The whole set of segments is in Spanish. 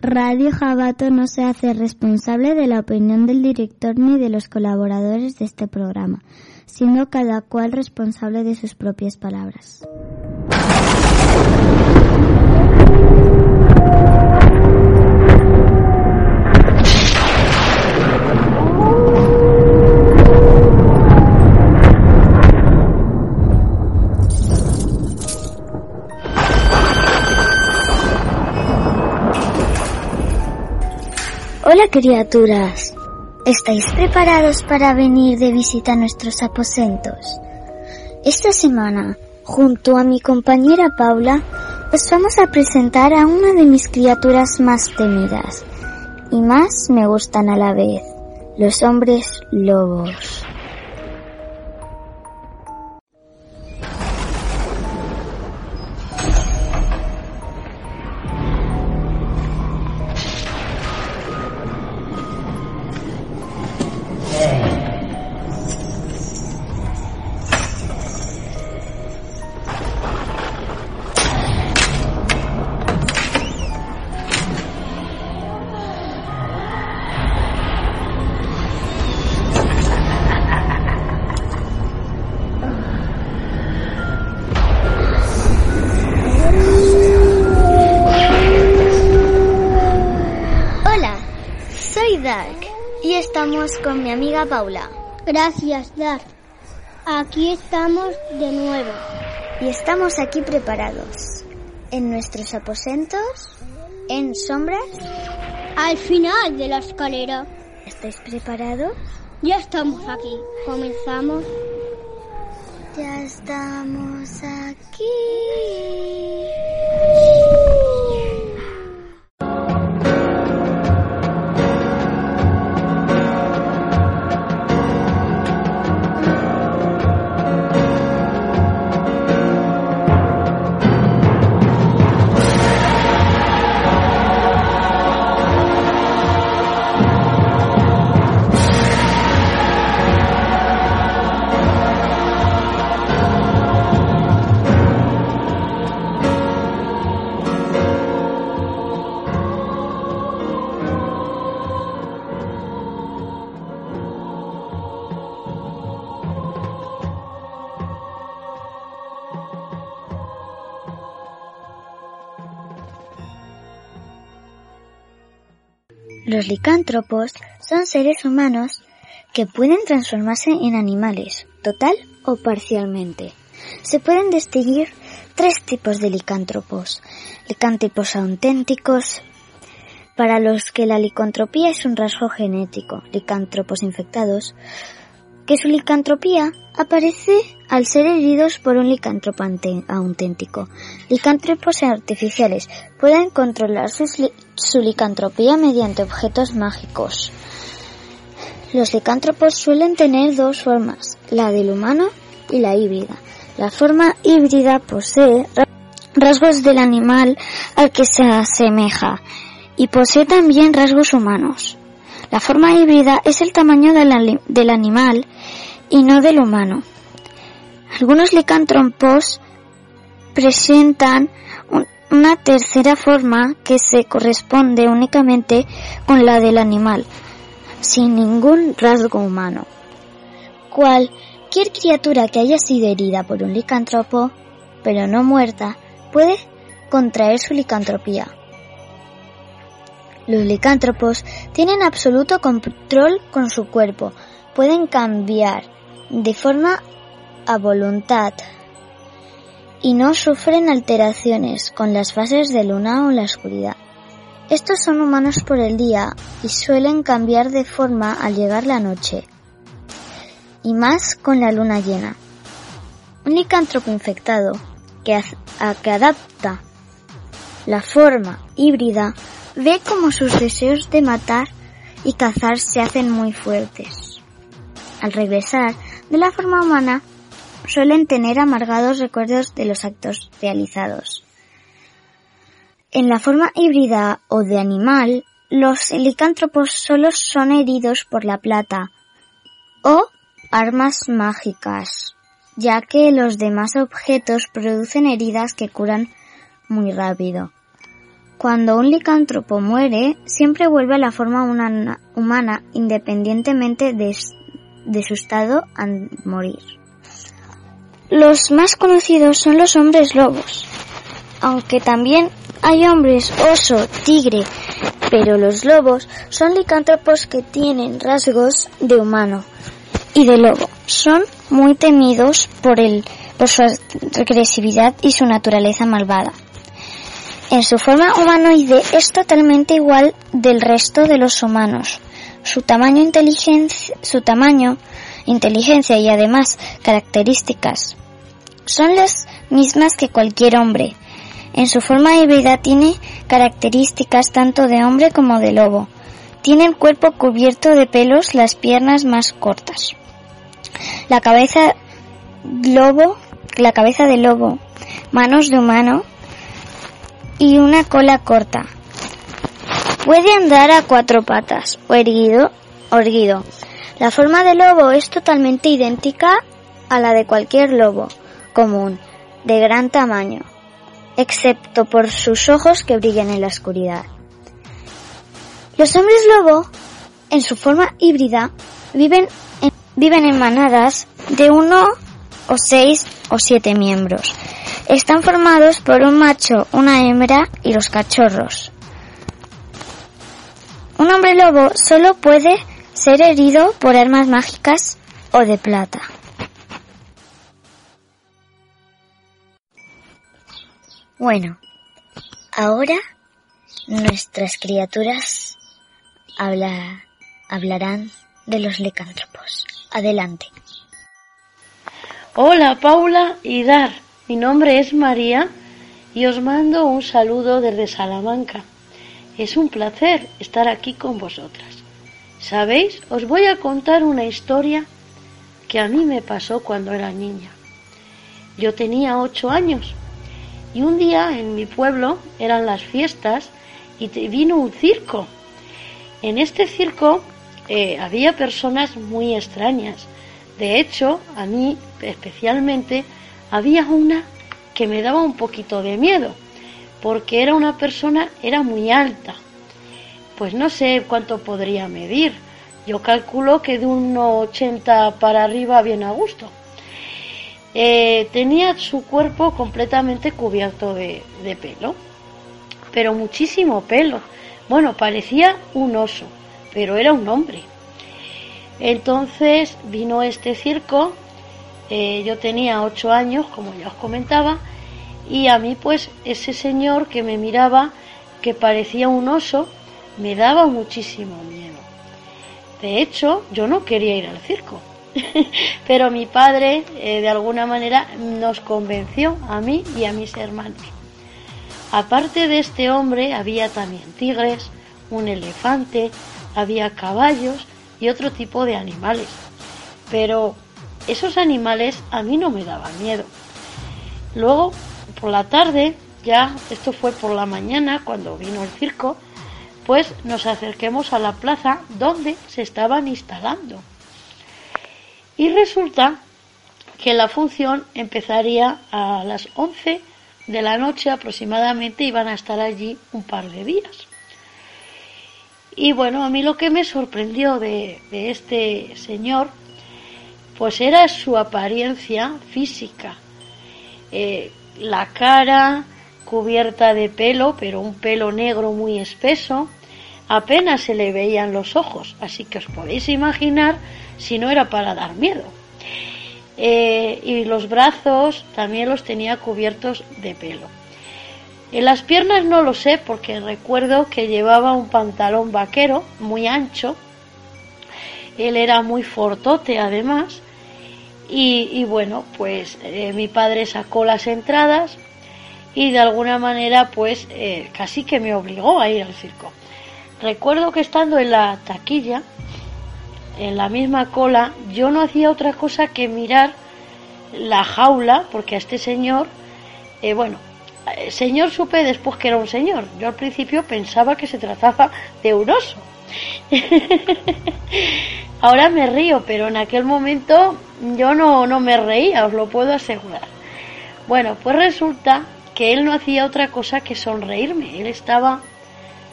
Radio Jabato no se hace responsable de la opinión del director ni de los colaboradores de este programa, siendo cada cual responsable de sus propias palabras. Hola criaturas, ¿estáis preparados para venir de visita a nuestros aposentos? Esta semana, junto a mi compañera Paula, os vamos a presentar a una de mis criaturas más temidas y más me gustan a la vez, los hombres lobos. Paula. Gracias, Dark. Aquí estamos de nuevo. Y estamos aquí preparados. En nuestros aposentos, en sombras. Al final de la escalera. ¿Estáis preparados? Ya estamos aquí. Comenzamos. Ya estamos aquí. Licántropos son seres humanos que pueden transformarse en animales, total o parcialmente. Se pueden distinguir tres tipos de licántropos. Licántropos auténticos, para los que la licantropía es un rasgo genético. Licántropos infectados, que su licantropía aparece al ser heridos por un licántropo auténtico. Licántropos artificiales pueden controlar su licantropía mediante objetos mágicos. Los licántropos suelen tener dos formas, la del humano y la híbrida. La forma híbrida posee ra- rasgos del animal al que se asemeja y posee también rasgos humanos. La forma híbrida es el tamaño del, del animal y no del humano. Algunos licántropos presentan un- una tercera forma que se corresponde únicamente con la del animal, sin ningún rasgo humano. Cualquier criatura que haya sido herida por un licántropo, pero no muerta, puede contraer su licantropía. Los licántropos tienen absoluto control con su cuerpo, pueden cambiar de forma a voluntad y no sufren alteraciones con las fases de luna o la oscuridad. Estos son humanos por el día y suelen cambiar de forma al llegar la noche, y más con la luna llena. Un licántropo infectado que, que adapta la forma híbrida ve como sus deseos de matar y cazar se hacen muy fuertes. Al regresar de la forma humana, suelen tener amargados recuerdos de los actos realizados. En la forma híbrida o de animal, los licántropos solo son heridos por la plata o armas mágicas, ya que los demás objetos producen heridas que curan muy rápido. Cuando un licántropo muere, siempre vuelve a la forma humana independientemente de, su estado al morir. Los más conocidos son los hombres lobos, aunque también hay hombres oso, tigre, pero los lobos son licántropos que tienen rasgos de humano y de lobo. Son muy temidos por, por su agresividad y su naturaleza malvada. En su forma humanoide es totalmente igual del resto de los humanos. Su tamaño, inteligencia, su tamaño, inteligencia y además características son las mismas que cualquier hombre. En su forma híbrida tiene características tanto de hombre como de lobo. Tiene el cuerpo cubierto de pelos, las piernas más cortas. La cabeza lobo, la cabeza de lobo, manos de humano y una cola corta. Puede andar a cuatro patas o erguido, erguido. La forma del lobo es totalmente idéntica a la de cualquier lobo común, de gran tamaño, excepto por sus ojos que brillan en la oscuridad. Los hombres lobo, en su forma híbrida, viven en, viven en manadas de uno o seis o siete miembros. Están formados por un macho, una hembra y los cachorros. Un hombre lobo solo puede ser herido por armas mágicas o de plata. Bueno, ahora nuestras criaturas hablarán de los licántropos. Adelante. Hola Paula y Dar, mi nombre es María y os mando un saludo desde Salamanca. Es un placer estar aquí con vosotras. ¿Sabéis? Os voy a contar una historia que a mí me pasó cuando era niña. Yo tenía ocho años y un día en mi pueblo eran las fiestas y vino un circo. En este circo eh, había personas muy extrañas. De hecho, a mí especialmente había una que me daba un poquito de miedo, porque era una persona, era muy alta. Pues no sé cuánto podría medir. Yo calculo que de 1,80 para arriba bien a gusto. Eh, tenía su cuerpo completamente cubierto de, de pelo, pero muchísimo pelo. Bueno, parecía un oso, pero era un hombre. Entonces vino este circo, eh, yo tenía ocho años, como ya os comentaba, y a mí pues ese señor que me miraba, que parecía un oso, me daba muchísimo miedo. De hecho, yo no quería ir al circo. Pero mi padre, eh, de alguna manera, nos convenció a mí y a mis hermanos. Aparte de este hombre, había también tigres, un elefante, había caballos y otro tipo de animales. Pero esos animales a mí no me daban miedo. Luego, por la tarde, ya esto fue por la mañana cuando vino el circo, pues nos acerquemos a la plaza donde se estaban instalando. Y resulta que la función empezaría a las 11 de la noche aproximadamente y van a estar allí un par de días. Y bueno, a mí lo que me sorprendió de, este señor, pues era su apariencia física. Eh, la cara cubierta de pelo, pero un pelo negro muy espeso, apenas se le veían los ojos, así que os podéis imaginar si no era para dar miedo. Eh, y los brazos también los tenía cubiertos de pelo. En las piernas no lo sé porque recuerdo que llevaba un pantalón vaquero muy ancho. Él era muy fortote además. Y, bueno, pues eh, mi padre sacó las entradas y de alguna manera pues eh, casi que me obligó a ir al circo. Recuerdo que estando en la taquilla en la misma cola, yo no hacía otra cosa que mirar la jaula, porque a este señor, eh, bueno, el señor supe después que era un señor. Yo al principio pensaba que se trataba de un oso. Ahora me río, pero en aquel momento yo no, no me reía, os lo puedo asegurar. Bueno, pues resulta que él no hacía otra cosa que sonreírme. Él estaba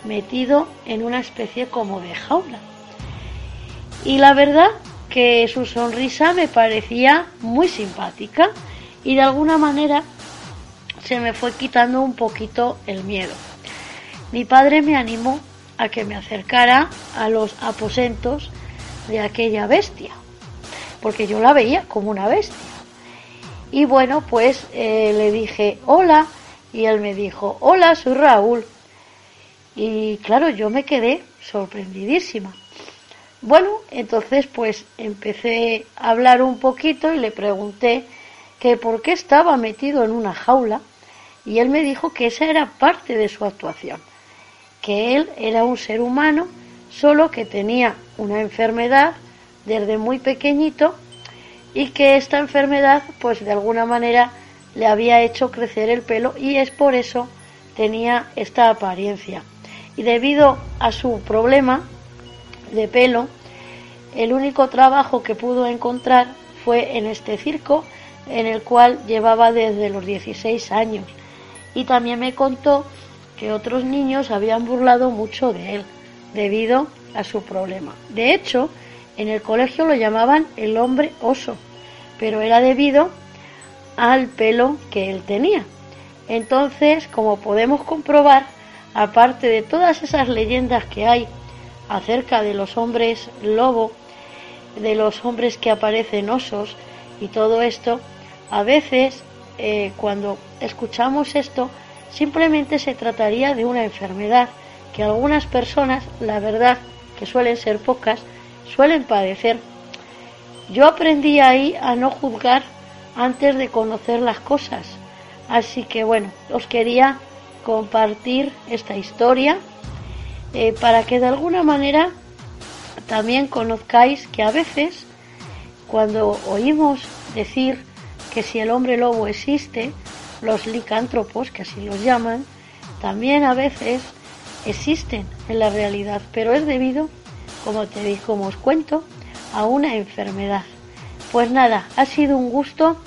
metido en una especie como de jaula. Y la verdad que su sonrisa me parecía muy simpática y de alguna manera se me fue quitando un poquito el miedo. Mi padre me animó a que me acercara a los aposentos de aquella bestia, porque yo la veía como una bestia. Y bueno, pues eh, le dije, hola, y él me dijo, hola, soy Raúl. Y claro, yo me quedé sorprendidísima. Bueno, entonces pues empecé a hablar un poquito y le pregunté que por qué estaba metido en una jaula y él me dijo que esa era parte de su actuación, que él era un ser humano, solo que tenía una enfermedad desde muy pequeñito y que esta enfermedad pues de alguna manera le había hecho crecer el pelo y es por eso tenía esta apariencia. Y debido a su problema de pelo, el único trabajo que pudo encontrar fue en este circo en el cual llevaba desde los 16 años. Y también me contó que otros niños habían burlado mucho de él debido a su problema. De hecho, en el colegio lo llamaban el hombre oso, pero era debido al pelo que él tenía. Entonces, como podemos comprobar, aparte de todas esas leyendas que hay acerca de los hombres lobo, de los hombres que aparecen osos y todo esto, a veces eh, cuando escuchamos esto simplemente se trataría de una enfermedad que algunas personas, la verdad que suelen ser pocas, suelen padecer. Yo aprendí ahí a no juzgar antes de conocer las cosas. Así que bueno, os quería compartir esta historia eh, para que de alguna manera también conozcáis que a veces cuando oímos decir que si el hombre lobo existe, los licántropos, que así los llaman, también a veces existen en la realidad, pero es debido, como te como os cuento, a una enfermedad. Pues nada, ha sido un gusto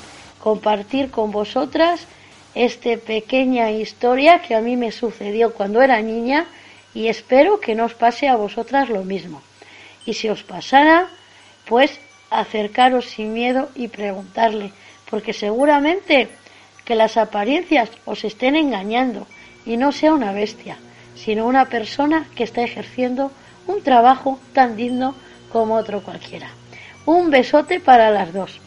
compartir con vosotras esta pequeña historia que a mí me sucedió cuando era niña y espero que no os pase a vosotras lo mismo. Y si os pasara, pues acercaros sin miedo y preguntarle, porque seguramente que las apariencias os estén engañando y no sea una bestia, sino una persona que está ejerciendo un trabajo tan digno como otro cualquiera. Un besote para las dos.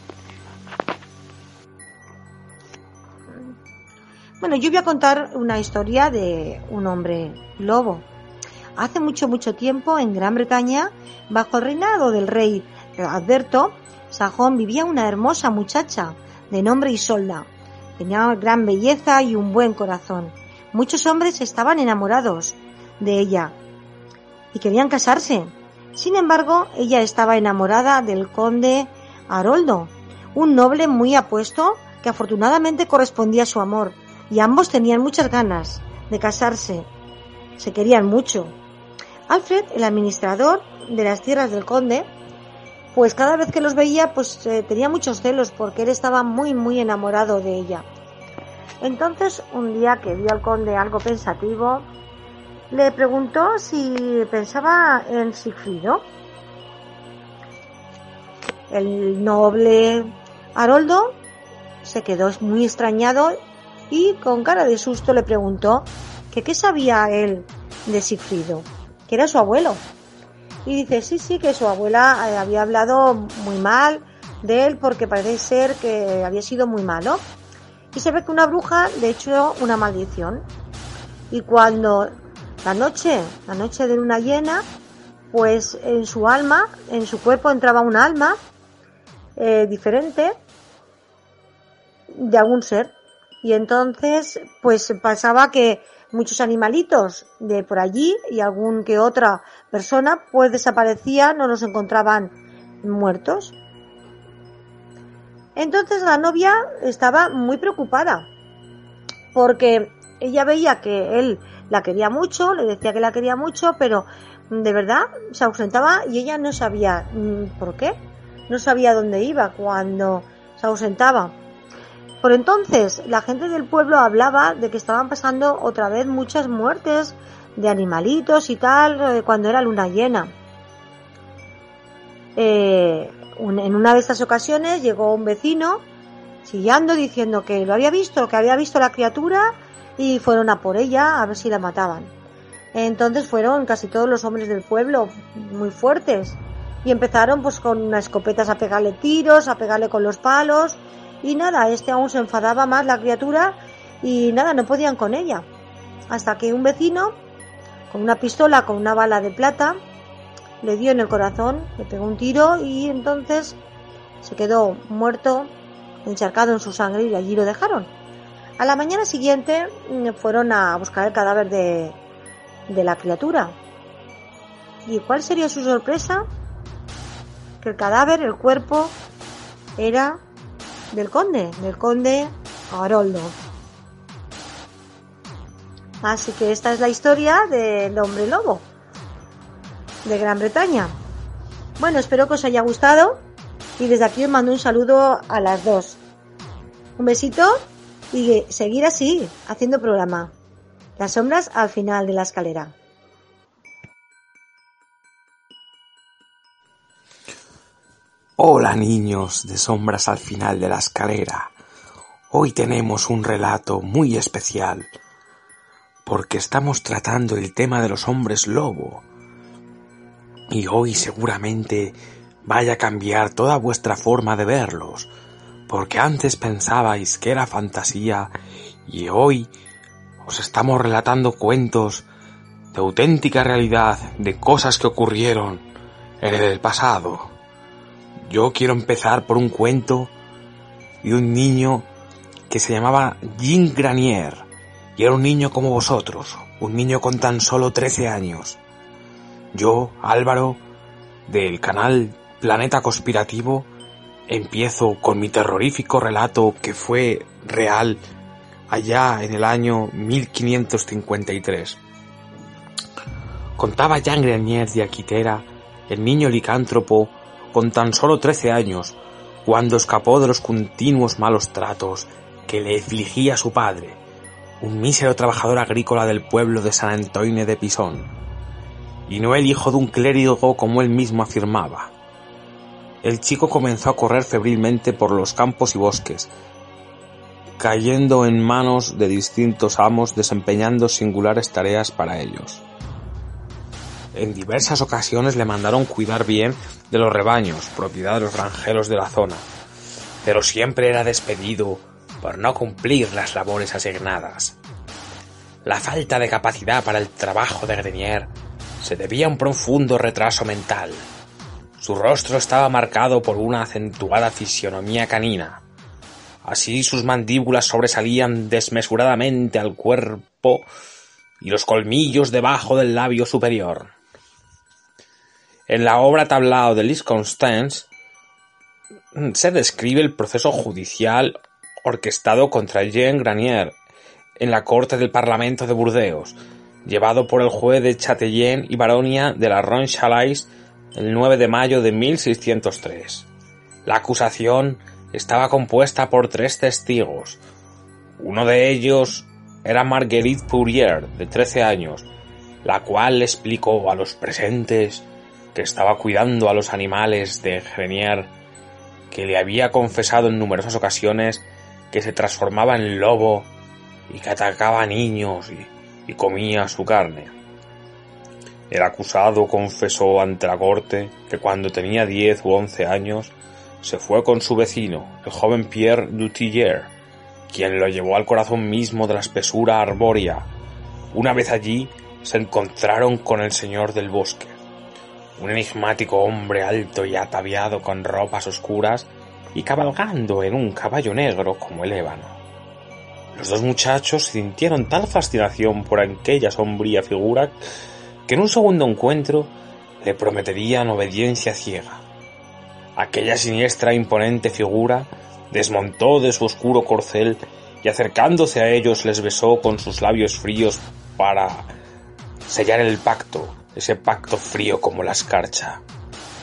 Bueno, yo voy a contar una historia de un hombre lobo. Hace mucho, mucho tiempo, en Gran Bretaña, bajo el reinado del rey Alberto, Sajón vivía una hermosa muchacha de nombre Isolda. Tenía gran belleza y un buen corazón. Muchos hombres estaban enamorados de ella y querían casarse. Sin embargo, ella estaba enamorada del conde Haroldo, un noble muy apuesto que afortunadamente correspondía a su amor, y ambos tenían muchas ganas de casarse. Se querían mucho. Alfred, el administrador de las tierras del conde, pues cada vez que los veía, pues eh, tenía muchos celos porque él estaba muy, muy enamorado de ella. Entonces, un día que vio al conde algo pensativo, le preguntó si pensaba en Sigfrido. El noble Haroldo se quedó muy extrañado y con cara de susto le preguntó que qué sabía él de Sigfrido, que era su abuelo. Y dice, sí, sí, que su abuela eh, había hablado muy mal de él porque parece ser que había sido muy malo. Y se ve que una bruja le echó una maldición. Y cuando la noche, la noche de luna llena, pues en su alma, en su cuerpo entraba un alma eh, diferente de algún ser. Y entonces, pues pasaba que muchos animalitos de por allí y algún que otra persona pues desaparecían o los encontraban muertos. Entonces la novia estaba muy preocupada porque ella veía que él la quería mucho, le decía que la quería mucho, pero de verdad se ausentaba y ella no sabía mm, por qué, no sabía dónde iba cuando se ausentaba. Por entonces, la gente del pueblo hablaba de que estaban pasando otra vez muchas muertes de animalitos y tal eh, cuando era luna llena. Eh, en una de estas ocasiones llegó un vecino chillando diciendo que lo había visto, que había visto la criatura y fueron a por ella a ver si la mataban. Entonces fueron casi todos los hombres del pueblo muy fuertes y empezaron pues con unas escopetas a pegarle tiros, a pegarle con los palos y nada, este aún se enfadaba más la criatura y nada, no podían con ella. Hasta que un vecino, con una pistola, con una bala de plata, le dio en el corazón, le pegó un tiro y entonces se quedó muerto, encharcado en su sangre y allí lo dejaron. A la mañana siguiente mm, fueron a buscar el cadáver de, de la criatura. ¿Y cuál sería su sorpresa? Que el cadáver, el cuerpo, era del conde, del conde Haroldo. Así que esta es la historia del hombre lobo de Gran Bretaña. Bueno, espero que os haya gustado y desde aquí os mando un saludo a las dos. Un besito y seguir así, haciendo programa. Las sombras al final de la escalera. Hola niños de sombras al final de la escalera. Hoy tenemos un relato muy especial porque estamos tratando el tema de los hombres lobo. Y hoy seguramente vaya a cambiar toda vuestra forma de verlos, porque antes pensabais que era fantasía y hoy os estamos relatando cuentos de auténtica realidad, de cosas que ocurrieron en el pasado. Yo quiero empezar por un cuento de un niño que se llamaba Jean Granier y era un niño como vosotros, un niño con tan solo 13 años. Yo, Álvaro, del canal Planeta Conspirativo, empiezo con mi terrorífico relato que fue real allá en el año 1553. Contaba Jean Granier de Aquitera, el niño licántropo con tan solo trece años, cuando escapó de los continuos malos tratos que le afligía su padre, un mísero trabajador agrícola del pueblo de San Antonio de Pisón, y no el hijo de un clérigo como él mismo afirmaba. El chico comenzó a correr febrilmente por los campos y bosques, cayendo en manos de distintos amos desempeñando singulares tareas para ellos. En diversas ocasiones le mandaron cuidar bien de los rebaños, propiedad de los granjeros de la zona, pero siempre era despedido por no cumplir las labores asignadas. La falta de capacidad para el trabajo de Grenier se debía a un profundo retraso mental. Su rostro estaba marcado por una acentuada fisionomía canina. Así sus mandíbulas sobresalían desmesuradamente al cuerpo y los colmillos debajo del labio superior. En la obra Tablao de Lis Constance se describe el proceso judicial orquestado contra Jean Granier en la corte del Parlamento de Burdeos, llevado por el juez de Chatillon y Baronia de la Ronchalais el 9 de mayo de 1603. La acusación estaba compuesta por tres testigos. Uno de ellos era Marguerite Pourier, de 13 años, la cual explicó a los presentes que estaba cuidando a los animales de Grenier, que le había confesado en numerosas ocasiones que se transformaba en lobo y que atacaba a niños y, comía su carne. El acusado confesó ante la corte que cuando tenía 10 u 11 años se fue con su vecino, el joven Pierre Dutiller, quien lo llevó al corazón mismo de la espesura arbórea. Una vez allí se encontraron con el señor del bosque, un enigmático hombre alto y ataviado con ropas oscuras y cabalgando en un caballo negro como el ébano. Los dos muchachos sintieron tal fascinación por aquella sombría figura que en un segundo encuentro le prometerían obediencia ciega. Aquella siniestra e imponente figura desmontó de su oscuro corcel y acercándose a ellos les besó con sus labios fríos para sellar el pacto ese pacto frío como la escarcha.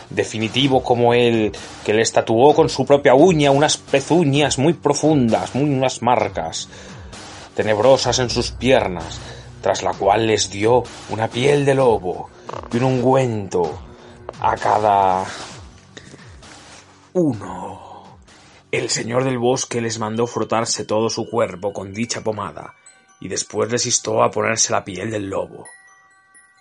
definitivo como él, que le estatuó con su propia uña unas pezuñas muy profundas, muy unas marcas tenebrosas en sus piernas, tras la cual les dio una piel de lobo y un ungüento a cada uno. El señor del bosque les mandó frotarse todo su cuerpo con dicha pomada y después les instó a ponerse la piel del lobo.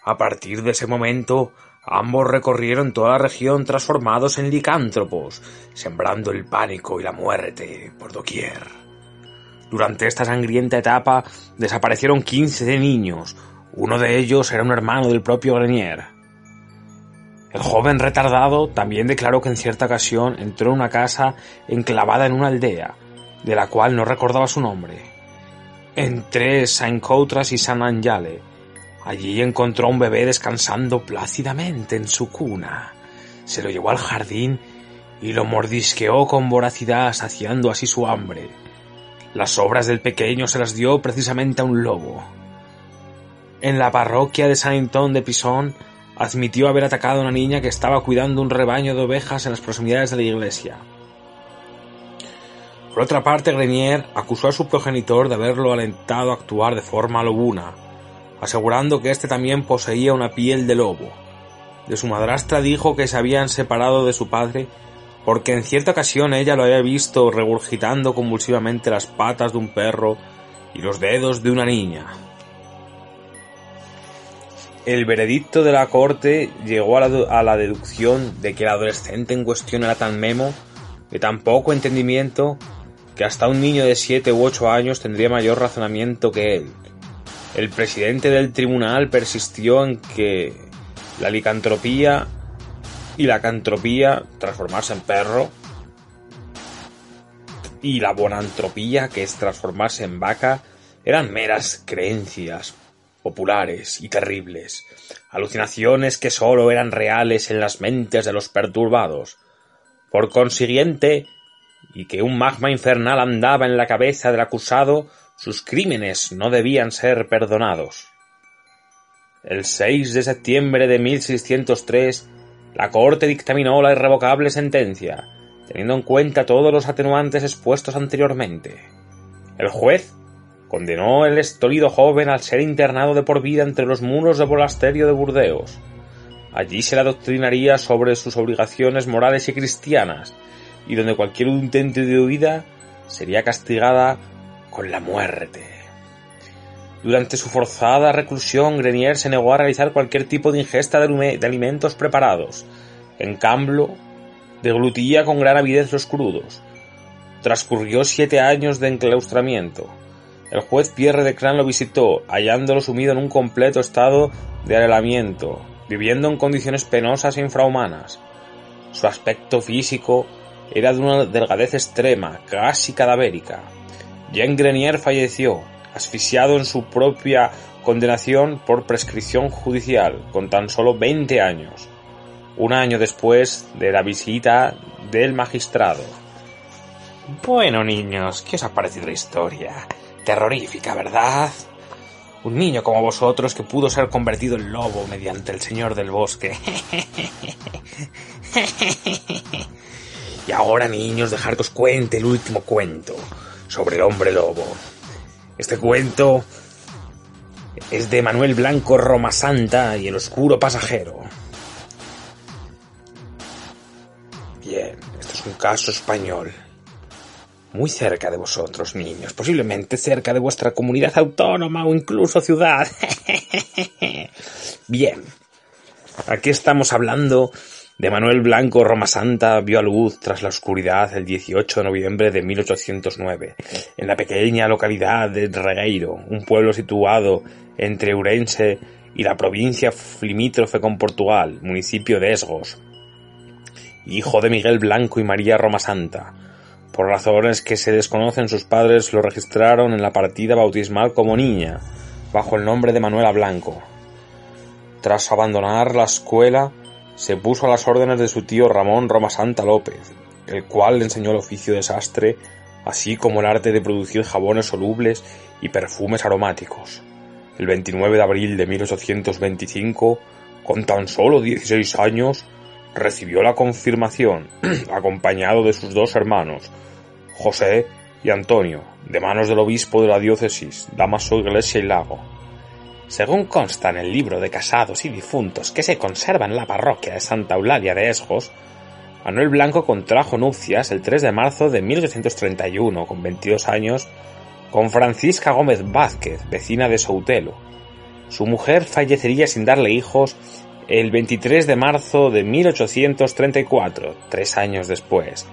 A partir de ese momento, ambos recorrieron toda la región transformados en licántropos, sembrando el pánico y la muerte por doquier. Durante esta sangrienta etapa desaparecieron quince de niños, uno de ellos era un hermano del propio Grenier. El joven retardado también declaró que en cierta ocasión entró en una casa enclavada en una aldea, de la cual no recordaba su nombre. Entre Saint Coutras y San Angale, Allí encontró a un bebé descansando plácidamente en su cuna. Se lo llevó al jardín y lo mordisqueó con voracidad, saciando así su hambre. Las obras del pequeño se las dio precisamente a un lobo. En la parroquia de Saint Antón de Pisón admitió haber atacado a una niña que estaba cuidando un rebaño de ovejas en las proximidades de la iglesia. Por otra parte, Grenier acusó a su progenitor de haberlo alentado a actuar de forma lobuna, asegurando que éste también poseía una piel de lobo. De su madrastra dijo que se habían separado de su padre porque en cierta ocasión ella lo había visto regurgitando convulsivamente las patas de un perro y los dedos de una niña. El veredicto de la corte llegó a la, deducción de que el adolescente en cuestión era tan memo, de tan poco entendimiento, que hasta un niño de siete u ocho años tendría mayor razonamiento que él, el presidente del tribunal persistió en que la licantropía y la cantropía, transformarse en perro, y la bonantropía, que es transformarse en vaca, eran meras creencias populares y terribles, alucinaciones que sólo eran reales en las mentes de los perturbados. Por consiguiente, y que un magma infernal andaba en la cabeza del acusado, sus crímenes no debían ser perdonados. El 6 de septiembre de 1603, la Corte dictaminó la irrevocable sentencia, teniendo en cuenta todos los atenuantes expuestos anteriormente. El juez condenó al estolido joven al ser internado de por vida entre los muros del monasterio de Burdeos. Allí se le adoctrinaría sobre sus obligaciones morales y cristianas, y donde cualquier intento de huida sería castigada con la muerte. Durante su forzada reclusión, Grenier se negó a realizar cualquier tipo de ingesta de, alimentos preparados. En cambio, deglutía con gran avidez los crudos. Transcurrió siete años de enclaustramiento. El juez Pierre de Cran lo visitó, hallándolo sumido en un completo estado de arrelamiento, viviendo en condiciones penosas e infrahumanas. Su aspecto físico era de una delgadez extrema, casi cadavérica. Jean Grenier falleció, asfixiado en su propia condenación por prescripción judicial, con tan solo 20 años, un año después de la visita del magistrado. Bueno, niños, ¿qué os ha parecido la historia? Terrorífica, ¿verdad? Un niño como vosotros que pudo ser convertido en lobo mediante el señor del bosque. y ahora, niños, dejar que os cuente el último cuento sobre el hombre lobo. Este cuento es de Manuel Blanco Roma Santa y el oscuro pasajero. Bien, esto es un caso español. Muy cerca de vosotros, niños, posiblemente cerca de vuestra comunidad autónoma o incluso ciudad. Bien, aquí estamos hablando de Manuel Blanco Roma Santa vio a luz tras la oscuridad el 18 de noviembre de 1809, en la pequeña localidad de Regueiro, un pueblo situado entre Ourense y la provincia limítrofe con Portugal, municipio de Esgos. Hijo de Miguel Blanco y María Roma Santa. Por razones que se desconocen, sus padres lo registraron en la partida bautismal como niña, bajo el nombre de Manuela Blanco. Tras abandonar la escuela, se puso a las órdenes de su tío Ramón Roma Santa López, el cual le enseñó el oficio de sastre, así como el arte de producir jabones solubles y perfumes aromáticos. El 29 de abril de 1825, con tan solo 16 años, recibió la confirmación, acompañado de sus dos hermanos, José y Antonio, de manos del obispo de la diócesis, Damaso Iglesia y Lago. Según consta en el libro de casados y difuntos que se conserva en la parroquia de Santa Eulalia de Esgos, Manuel Blanco contrajo nupcias el 3 de marzo de 1831, con 22 años, con Francisca Gómez Vázquez, vecina de Soutelo. Su mujer fallecería sin darle hijos el 23 de marzo de 1834, tres años después.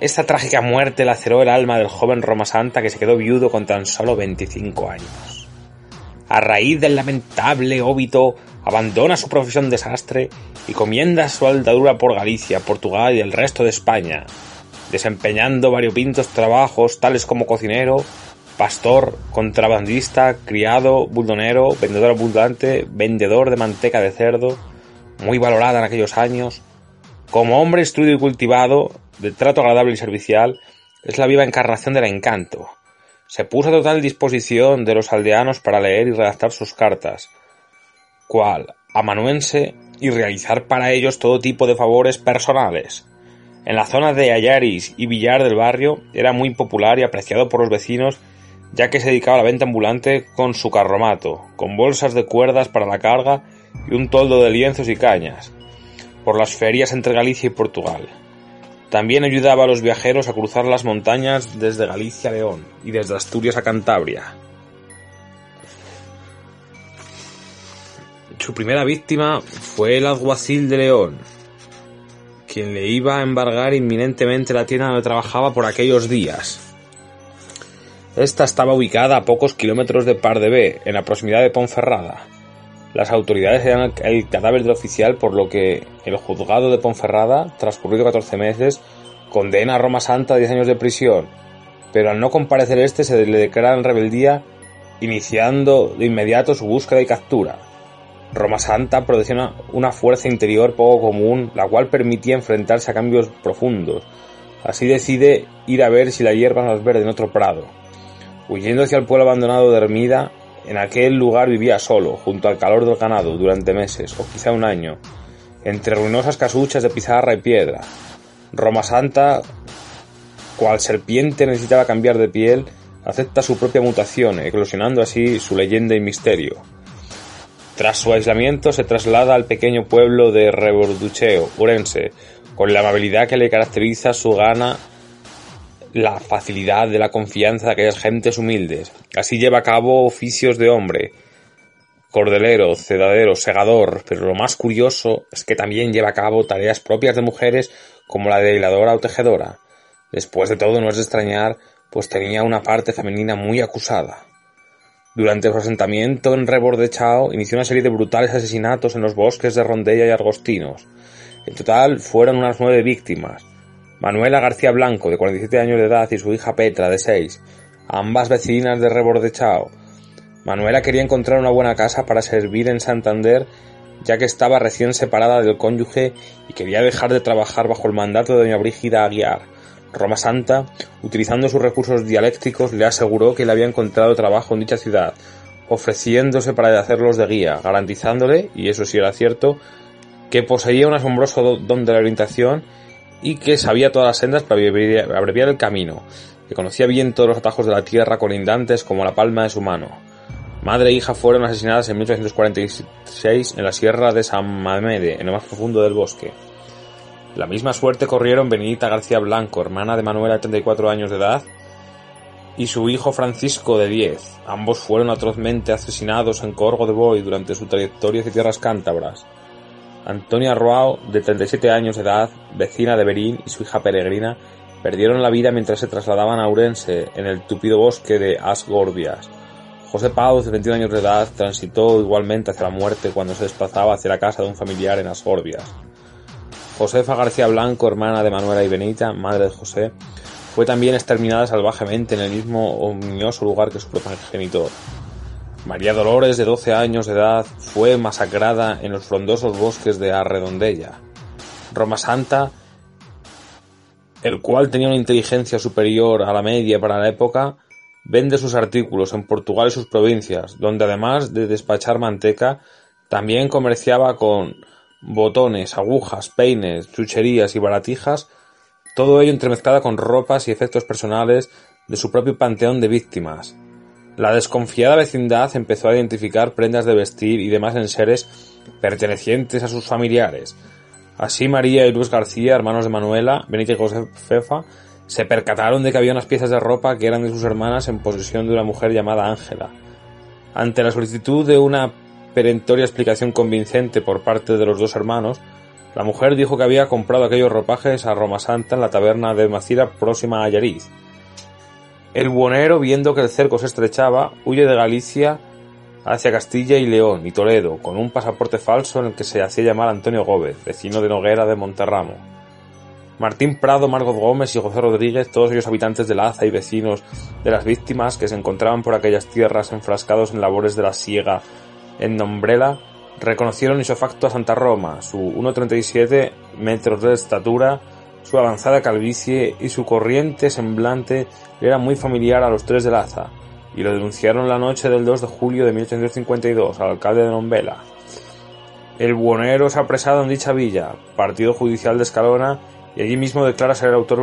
Esta trágica muerte laceró el alma del joven Roma Santa que se quedó viudo con tan solo 25 años. A raíz del lamentable óbito, abandona su profesión desastre y comienda su aldadura por Galicia, Portugal y el resto de España, desempeñando variopintos trabajos tales como cocinero, pastor, contrabandista, criado, buldonero, vendedor abundante, vendedor de manteca de cerdo, muy valorada en aquellos años. Como hombre instruido y cultivado, de trato agradable y servicial, es la viva encarnación del encanto. Se puso a total disposición de los aldeanos para leer y redactar sus cartas, cual amanuense y realizar para ellos todo tipo de favores personales. En la zona de Ayaris y Villar del barrio era muy popular y apreciado por los vecinos ya que se dedicaba a la venta ambulante con su carromato, con bolsas de cuerdas para la carga y un toldo de lienzos y cañas, por las ferias entre Galicia y Portugal. También ayudaba a los viajeros a cruzar las montañas desde Galicia a León y desde Asturias a Cantabria. Su primera víctima fue el alguacil de León, quien le iba a embargar inminentemente la tienda donde trabajaba por aquellos días. Esta estaba ubicada a pocos kilómetros de Pardebé, en la proximidad de Ponferrada. Las autoridades eran el cadáver del oficial, por lo que el juzgado de Ponferrada, transcurrido 14 meses, condena a Roma Santa a 10 años de prisión, pero al no comparecer este se le declara en rebeldía, iniciando de inmediato su búsqueda y captura. Roma Santa producía una fuerza interior poco común, la cual permitía enfrentarse a cambios profundos. Así decide ir a ver si la hierba no es verde en otro prado. Huyendo hacia el pueblo abandonado de Hermida, en aquel lugar vivía solo, junto al calor del ganado, durante meses, o quizá un año, entre ruinosas casuchas de pizarra y piedra. Roma Santa, cual serpiente necesitaba cambiar de piel, acepta su propia mutación, eclosionando así su leyenda y misterio. Tras su aislamiento se traslada al pequeño pueblo de Reborducheo, Urense, con la amabilidad que le caracteriza su gana, la facilidad de la confianza de aquellas gentes humildes. Así lleva a cabo oficios de hombre, cordelero, cedadero, segador, pero lo más curioso es que también lleva a cabo tareas propias de mujeres como la de hiladora o tejedora. Después de todo no es de extrañar, pues tenía una parte femenina muy acusada. Durante su asentamiento en Rebordechao inició una serie de brutales asesinatos en los bosques de Rondella y Argostinos. En total fueron unas nueve víctimas. Manuela García Blanco, de 47 años de edad, y su hija Petra, de 6, ambas vecinas de Rebordechao. Manuela quería encontrar una buena casa para servir en Santander, ya que estaba recién separada del cónyuge y quería dejar de trabajar bajo el mandato de doña Brígida Aguiar, Roma Santa, utilizando sus recursos dialécticos, le aseguró que le había encontrado trabajo en dicha ciudad, ofreciéndose para hacerlos de guía, garantizándole, y eso sí era cierto, que poseía un asombroso don de la orientación y que sabía todas las sendas para abreviar el camino, que conocía bien todos los atajos de la tierra colindantes como la palma de su mano. Madre e hija fueron asesinadas en 1846 en la sierra de San Mamede, en lo más profundo del bosque. La misma suerte corrieron Benita García Blanco, hermana de Manuela de 34 años de edad, y su hijo Francisco de 10. Ambos fueron atrozmente asesinados en Corgo de Boy durante su trayectoria hacia tierras cántabras. Antonia Roao, de 37 años de edad, vecina de Berín, y su hija Peregrina, perdieron la vida mientras se trasladaban a Urense, en el tupido bosque de Asgorbias. José Pau, de 21 años de edad, transitó igualmente hacia la muerte cuando se desplazaba hacia la casa de un familiar en Asgorbias. Josefa García Blanco, hermana de Manuela y Benita, madre de José, fue también exterminada salvajemente en el mismo ominoso lugar que su progenitor. María Dolores, de 12 años de edad, fue masacrada en los frondosos bosques de Arredondella. Roma Santa, el cual tenía una inteligencia superior a la media para la época, vende sus artículos en Portugal y sus provincias, donde además de despachar manteca, también comerciaba con botones, agujas, peines, chucherías y baratijas, todo ello entremezclado con ropas y efectos personales de su propio panteón de víctimas. La desconfiada vecindad empezó a identificar prendas de vestir y demás enseres pertenecientes a sus familiares. Así María y Luis García, hermanos de Manuela, Benítez y Josefa, se percataron de que había unas piezas de ropa que eran de sus hermanas en posesión de una mujer llamada Ángela. Ante la solicitud de una perentoria explicación convincente por parte de los dos hermanos, la mujer dijo que había comprado aquellos ropajes a Roma Santa en la taberna de Macira próxima a Yariz. El buonero, viendo que el cerco se estrechaba, huye de Galicia hacia Castilla y León y Toledo, con un pasaporte falso en el que se hacía llamar Antonio Gómez, vecino de Noguera de Monterramo. Martín Prado, Margot Gómez y José Rodríguez, todos ellos habitantes de Laza y vecinos de las víctimas que se encontraban por aquellas tierras enfrascados en labores de la siega en Nombrela, reconocieron isofacto a Santa Roma, su 1,37 metros de estatura, su avanzada calvicie y su corriente semblante era muy familiar a los tres de Laza, y lo denunciaron la noche del 2 de julio de 1852 al alcalde de Nombela. El buonero es apresado en dicha villa, partido judicial de Escalona, y allí mismo declara ser el autor,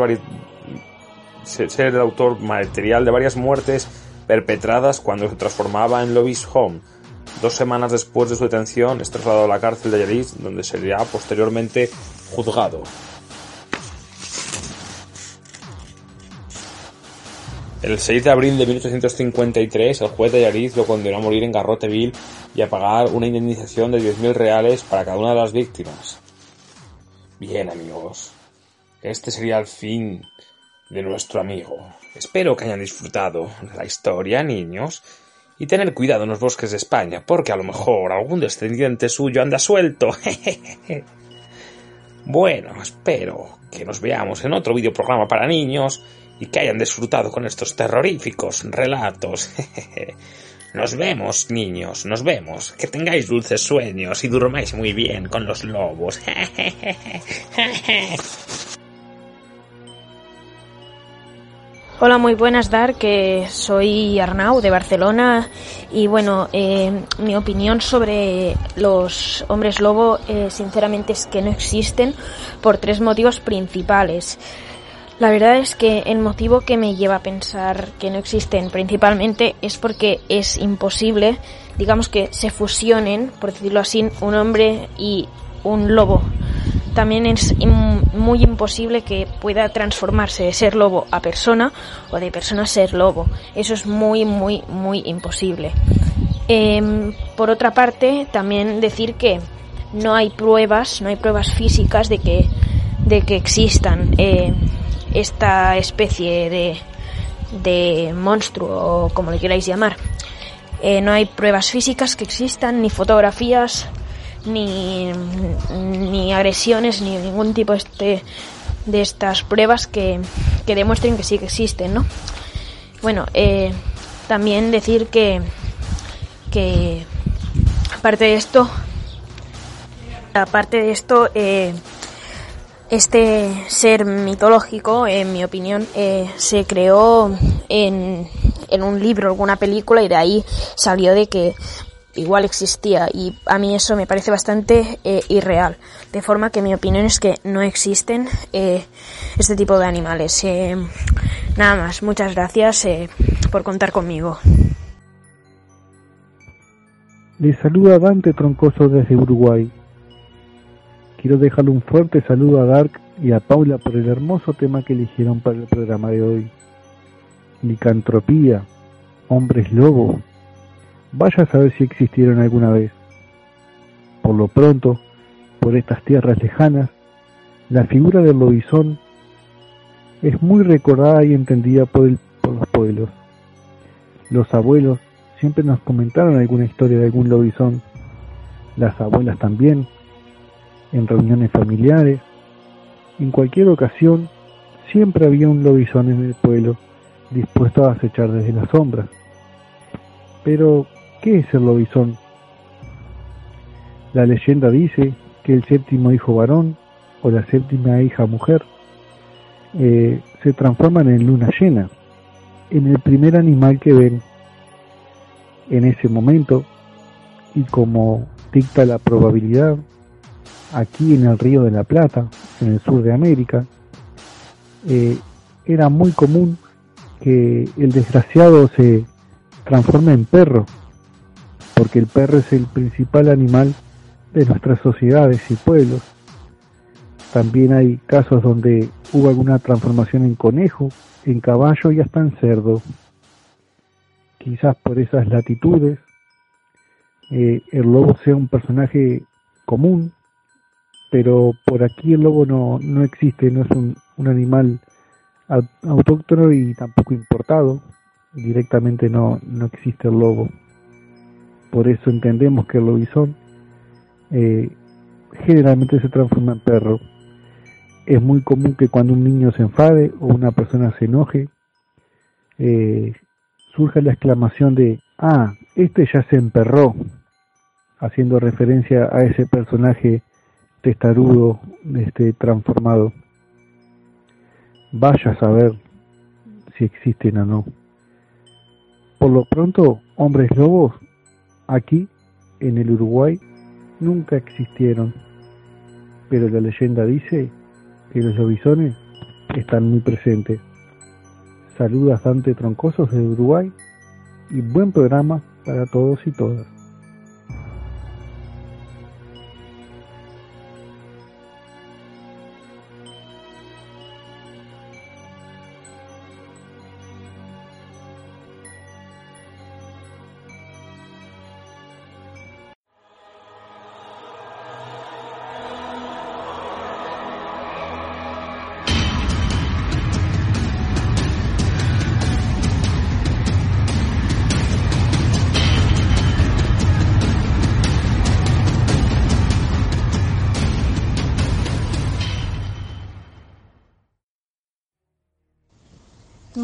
ser el autor material de varias muertes perpetradas cuando se transformaba en Lobby's Home. Dos semanas después de su detención es trasladado a la cárcel de Yaris, donde sería posteriormente juzgado. El 6 de abril de 1853, el juez de Yariz lo condenó a morir en Garroteville y a pagar una indemnización de 10.000 reales para cada una de las víctimas. Bien, amigos, este sería el fin de nuestro amigo. Espero que hayan disfrutado de la historia, niños, y tener cuidado en los bosques de España, porque a lo mejor algún descendiente suyo anda suelto. bueno, espero que nos veamos en otro videoprograma para niños y que hayan disfrutado con estos terroríficos relatos. Nos vemos, niños, nos vemos. Que tengáis dulces sueños y durmáis muy bien con los lobos. Hola, muy buenas, Dar, que soy Arnau de Barcelona y bueno, eh, mi opinión sobre los hombres lobo eh, sinceramente es que no existen por tres motivos principales. La verdad es que el motivo que me lleva a pensar que no existen principalmente es porque es imposible, digamos que se fusionen, por decirlo así, un hombre y un lobo. También es muy imposible que pueda transformarse de ser lobo a persona o de persona a ser lobo. Eso es muy, muy, muy imposible. Em, por otra parte, también decir que no hay pruebas, no hay pruebas físicas de que, de que existan. Eh, esta especie de, de monstruo o como le queráis llamar. Eh, no hay pruebas físicas que existan, ni fotografías, ni, ni agresiones, ni ningún tipo este, de estas pruebas que, que demuestren que sí que existen, ¿no? Bueno, eh, también decir que, que aparte de esto, aparte de esto, eh, este ser mitológico, en mi opinión, eh, se creó en, en un libro, alguna película, y de ahí salió de que igual existía y a mí eso me parece bastante eh, irreal. De forma que mi opinión es que no existen eh, este tipo de animales. Eh, nada más, muchas gracias eh, por contar conmigo. Les saluda Dante Troncoso desde Uruguay. Quiero dejarle un fuerte saludo a Dark y a Paula por el hermoso tema que eligieron para el programa de hoy. Licantropía, hombres lobo. Vaya a saber si existieron alguna vez. Por lo pronto, por estas tierras lejanas, la figura del lobizón es muy recordada y entendida por, por los pueblos. Los abuelos siempre nos comentaron alguna historia de algún lobizón, las abuelas también, en reuniones familiares, en cualquier ocasión, siempre había un lobizón en el pueblo dispuesto a acechar desde las sombras. Pero, ¿qué es el lobizón? La leyenda dice que el séptimo hijo varón o la séptima hija mujer eh, se transforman en luna llena, en el primer animal que ven en ese momento y como dicta la probabilidad aquí en el Río de la Plata, en el sur de América, eh, era muy común que el desgraciado se transforme en perro, porque el perro es el principal animal de nuestras sociedades y pueblos. También hay casos donde hubo alguna transformación en conejo, en caballo y hasta en cerdo. Quizás por esas latitudes eh, el lobo sea un personaje común, pero por aquí el lobo no, no existe, no es un, un animal autóctono y tampoco importado. Directamente no, no existe el lobo. Por eso entendemos que el lobizón eh, generalmente se transforma en perro. Es muy común que cuando un niño se enfade o una persona se enoje, eh, surja la exclamación de, ah, este ya se emperró, haciendo referencia a ese personaje testarudo, este, transformado. Vaya a saber si existen o no. Por lo pronto, hombres lobos aquí en el Uruguay nunca existieron, pero la leyenda dice que los lobisones están muy presentes. Saludas Dante Troncosos de Uruguay y buen programa para todos y todas.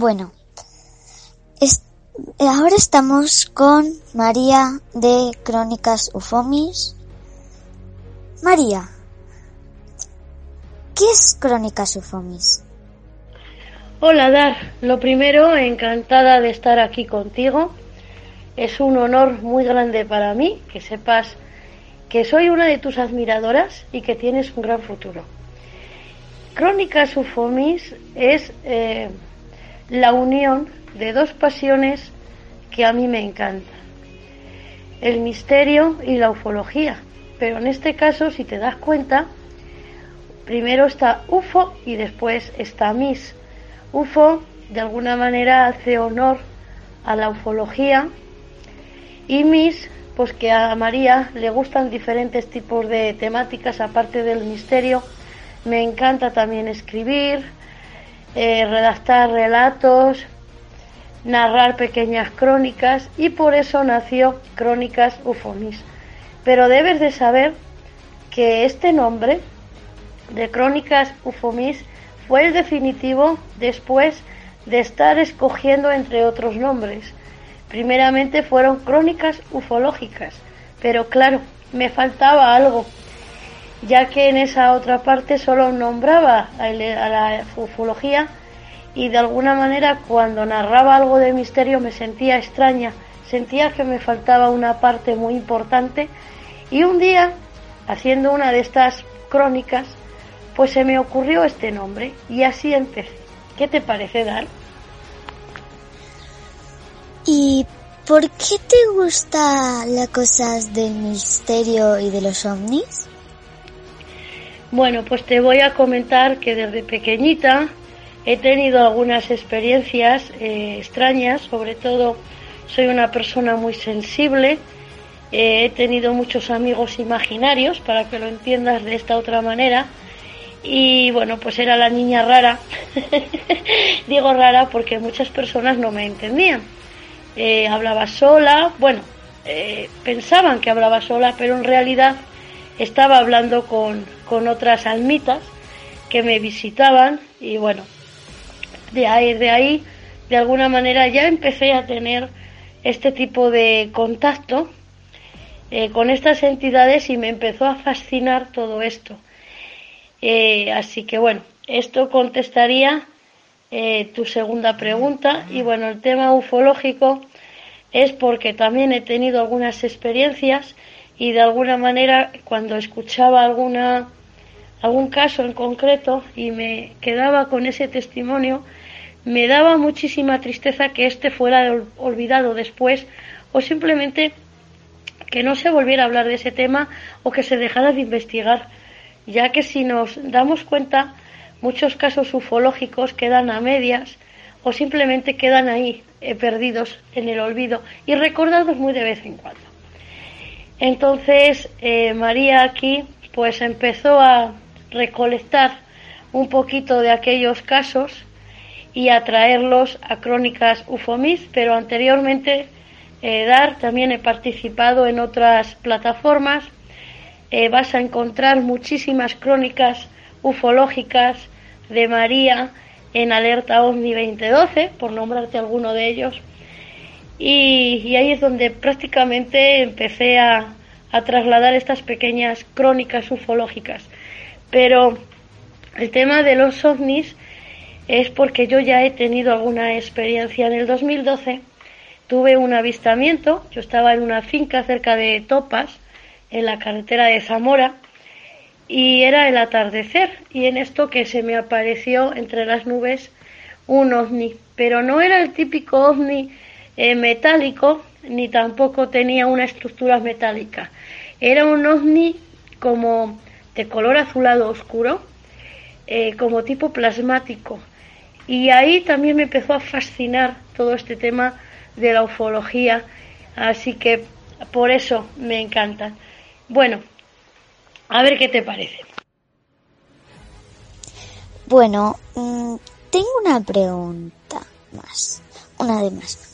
Bueno, ahora estamos con María de Crónicas Ufomis. María, ¿qué es Crónicas Ufomis? Hola Dar, lo primero, encantada de estar aquí contigo. Es un honor muy grande para mí que sepas que soy una de tus admiradoras y que tienes un gran futuro. Crónicas Ufomis es eh, la unión de dos pasiones que a mí me encantan, el misterio y la ufología. Pero en este caso, si te das cuenta, primero está UFO y después está MIS. UFO de alguna manera hace honor a la ufología y MIS, pues que a María le gustan diferentes tipos de temáticas aparte del misterio. Me encanta también escribir, eh, redactar relatos, narrar pequeñas crónicas y por eso nació Crónicas Ufomis. Pero debes de saber que este nombre de Crónicas Ufomis fue el definitivo después de estar escogiendo entre otros nombres. Primeramente fueron crónicas ufológicas, pero claro, me faltaba algo ya que en esa otra parte solo nombraba a la ufología y de alguna manera cuando narraba algo de misterio me sentía extraña, sentía que me faltaba una parte muy importante y un día, haciendo una de estas crónicas, pues se me ocurrió este nombre y así empecé. ¿Qué te parece, Dar? ¿Y por qué te gusta las cosas del misterio y de los ovnis? Bueno, pues te voy a comentar que desde pequeñita he tenido algunas experiencias eh, extrañas, sobre todo soy una persona muy sensible, eh, he tenido muchos amigos imaginarios, para que lo entiendas de esta otra manera, y bueno, pues era la niña rara, digo rara porque muchas personas no me entendían. Eh, hablaba sola, bueno, pensaban que hablaba sola, pero en realidad estaba hablando con, con otras almitas que me visitaban y bueno, de ahí, de ahí, de alguna manera ya empecé a tener este tipo de contacto eh, con estas entidades y me empezó a fascinar todo esto. Eh, así que bueno, esto contestaría eh, tu segunda pregunta y bueno, el tema ufológico es porque también he tenido algunas experiencias y de alguna manera cuando escuchaba algún caso en concreto y me quedaba con ese testimonio, me daba muchísima tristeza que este fuera olvidado después o simplemente que no se volviera a hablar de ese tema o que se dejara de investigar, ya que si nos damos cuenta, muchos casos ufológicos quedan a medias o simplemente quedan ahí, eh, perdidos en el olvido y recordados muy de vez en cuando. Entonces, eh, María aquí pues empezó a recolectar un poquito de aquellos casos y a traerlos a Crónicas Ufomis, pero anteriormente eh, Dar también he participado en otras plataformas. Eh, vas a encontrar muchísimas crónicas ufológicas de María en Alerta OVNI 2012, por nombrarte alguno de ellos. Y, ahí es donde prácticamente empecé a, a trasladar estas pequeñas crónicas ufológicas. Pero el tema de los ovnis es porque yo ya he tenido alguna experiencia. En el 2012 tuve un avistamiento, yo estaba en una finca cerca de Topas, en la carretera de Zamora, y era el atardecer, y en esto que se me apareció entre las nubes un ovni, pero no era el típico ovni eh, metálico, ni tampoco tenía una estructura metálica. Era un ovni como de color azulado oscuro, eh, como tipo plasmático. Y ahí también me empezó a fascinar todo este tema de la ufología, así que por eso me encanta. Bueno, a ver qué te parece. Bueno, mm, tengo una pregunta más, una de más.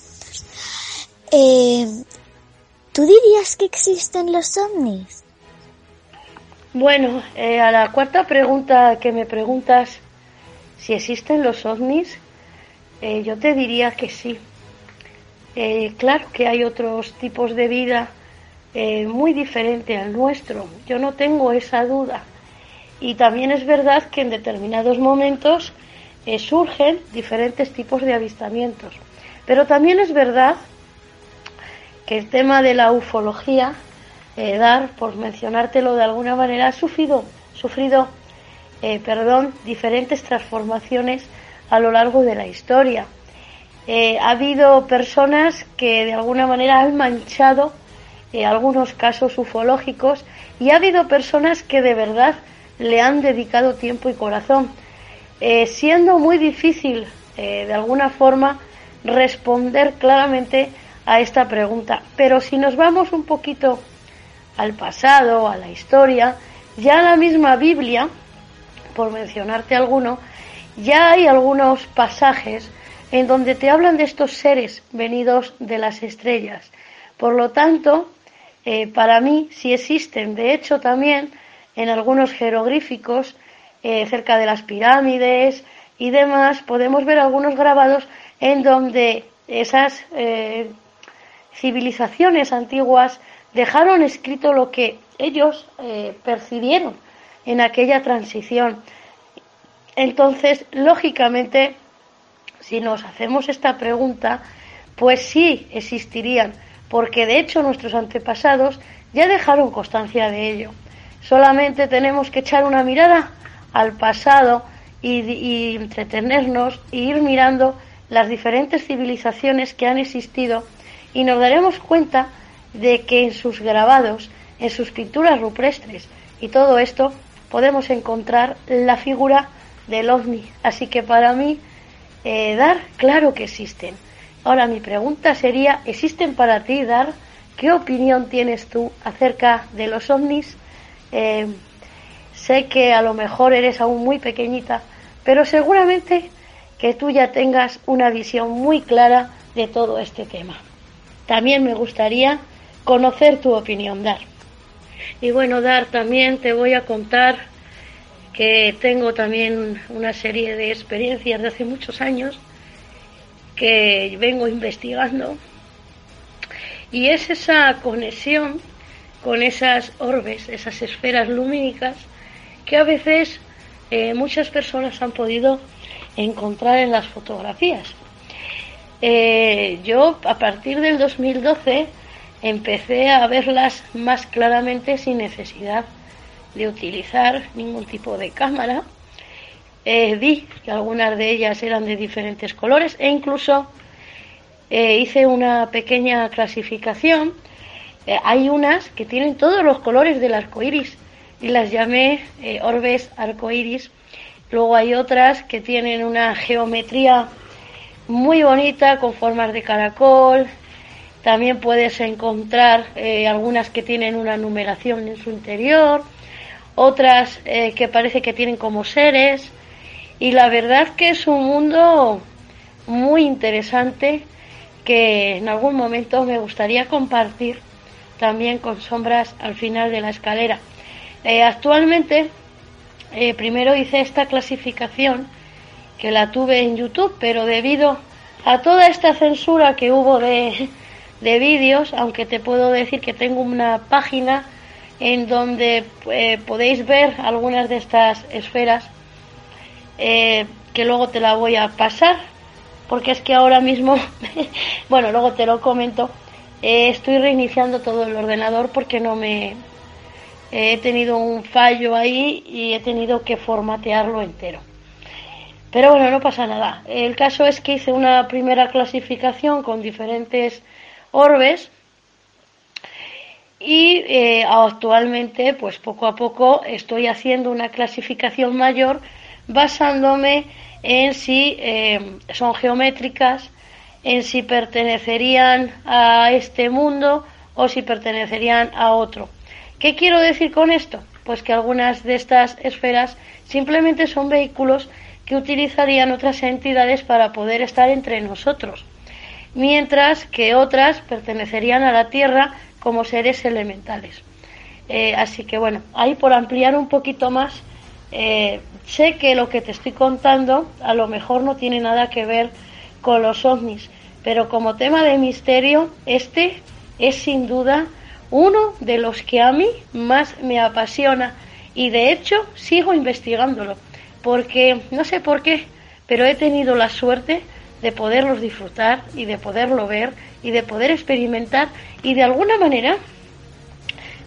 Eh, ¿Tú dirías que existen los ovnis? Bueno, eh, a la cuarta pregunta que me preguntas, si existen los ovnis, eh, yo te diría que sí. Claro que hay otros tipos de vida muy diferente al nuestro, yo no tengo esa duda. Y también es verdad que en determinados momentos surgen diferentes tipos de avistamientos. Pero también es verdad el tema de la ufología eh, dar, por mencionártelo de alguna manera, ha sufrido, sufrido eh, perdón, diferentes transformaciones a lo largo de la historia. Eh, ha habido personas que de alguna manera han manchado algunos casos ufológicos y ha habido personas que de verdad le han dedicado tiempo y corazón, siendo muy difícil de alguna forma responder claramente a esta pregunta. Pero si nos vamos un poquito al pasado, a la historia, ya la misma Biblia, por mencionarte alguno, ya hay algunos pasajes en donde te hablan de estos seres venidos de las estrellas. Por lo tanto, eh, para mí sí existen. De hecho, también en algunos jeroglíficos, eh, cerca de las pirámides y demás, podemos ver algunos grabados en donde esas eh, civilizaciones antiguas dejaron escrito lo que ellos eh, percibieron en aquella transición. Entonces, lógicamente, si nos hacemos esta pregunta, pues sí existirían, porque de hecho nuestros antepasados ya dejaron constancia de ello. Solamente tenemos que echar una mirada al pasado y, y entretenernos e ir mirando las diferentes civilizaciones que han existido y nos daremos cuenta de que en sus grabados, en sus pinturas rupestres y todo esto podemos encontrar la figura del ovni. Así que para mí, eh, Dar, claro que existen. Ahora mi pregunta sería, ¿existen para ti, Dar? ¿Qué opinión tienes tú acerca de los ovnis? Eh, sé que a lo mejor eres aún muy pequeñita, pero seguramente que tú ya tengas una visión muy clara de todo este tema. También me gustaría conocer tu opinión, Dar. Y bueno, Dar, también te voy a contar que tengo también una serie de experiencias de hace muchos años que vengo investigando y es esa conexión con esas orbes, esas esferas lumínicas que a veces eh, muchas personas han podido encontrar en las fotografías. Eh, yo a partir del 2012 empecé a verlas más claramente sin necesidad de utilizar ningún tipo de cámara. Eh, vi que algunas de ellas eran de diferentes colores e incluso eh, hice una pequeña clasificación. Hay unas que tienen todos los colores del arco iris y las llamé orbes arco iris. Luego hay otras que tienen una geometría muy bonita con formas de caracol, también puedes encontrar eh, algunas que tienen una numeración en su interior, otras eh, que parece que tienen como seres. Y la verdad que es un mundo muy interesante que en algún momento me gustaría compartir también con sombras al final de la escalera. Eh, actualmente, primero hice esta clasificación que la tuve en YouTube, pero debido a toda esta censura que hubo de, de vídeos, aunque te puedo decir que tengo una página en donde eh, podéis ver algunas de estas esferas eh, que luego te la voy a pasar porque es que ahora mismo bueno luego te lo comento eh, estoy reiniciando todo el ordenador porque no me he tenido un fallo ahí y he tenido que formatearlo entero pero bueno no pasa nada el caso es que hice una primera clasificación con diferentes orbes y eh, actualmente pues poco a poco estoy haciendo una clasificación mayor basándome en si eh, son geométricas, en si pertenecerían a este mundo o si pertenecerían a otro. ¿Qué quiero decir con esto? Pues que algunas de estas esferas simplemente son vehículos que utilizarían otras entidades para poder estar entre nosotros mientras que otras pertenecerían a la Tierra como seres elementales. Eh, así que bueno, ahí por ampliar un poquito más, eh, sé que lo que te estoy contando a lo mejor no tiene nada que ver con los ovnis, pero como tema de misterio, este es sin duda uno de los que a mí más me apasiona y de hecho sigo investigándolo, porque no sé por qué, pero he tenido la suerte de poderlos disfrutar y de poderlo ver y de poder experimentar y de alguna manera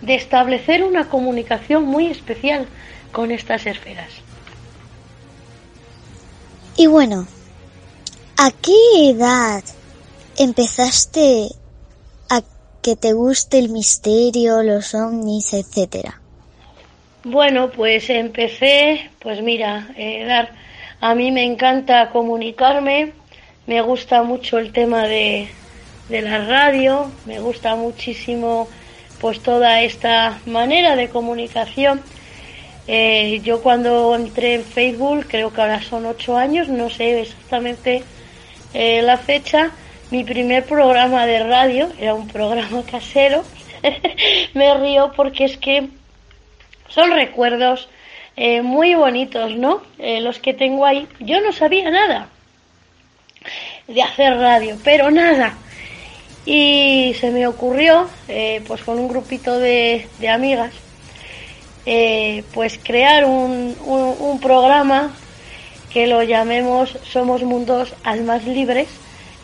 de establecer una comunicación muy especial con estas esferas. Y bueno, ¿a qué edad empezaste a que te guste el misterio, los ovnis, etcétera? Bueno, pues empecé, pues mira, eh, dar, a mí me encanta comunicarme, me gusta mucho el tema de, la radio, me gusta muchísimo pues toda esta manera de comunicación. Eh, yo cuando entré en Facebook, creo que ahora son ocho años, no sé exactamente eh, la fecha, mi primer programa de radio era un programa casero. Me río porque es que son recuerdos eh, muy bonitos, ¿no? los que tengo ahí. Yo no sabía nada de hacer radio, pero nada. Y se me ocurrió, eh, pues con un grupito de, amigas, eh, pues crear un, programa que lo llamemos Somos Mundos Almas Libres.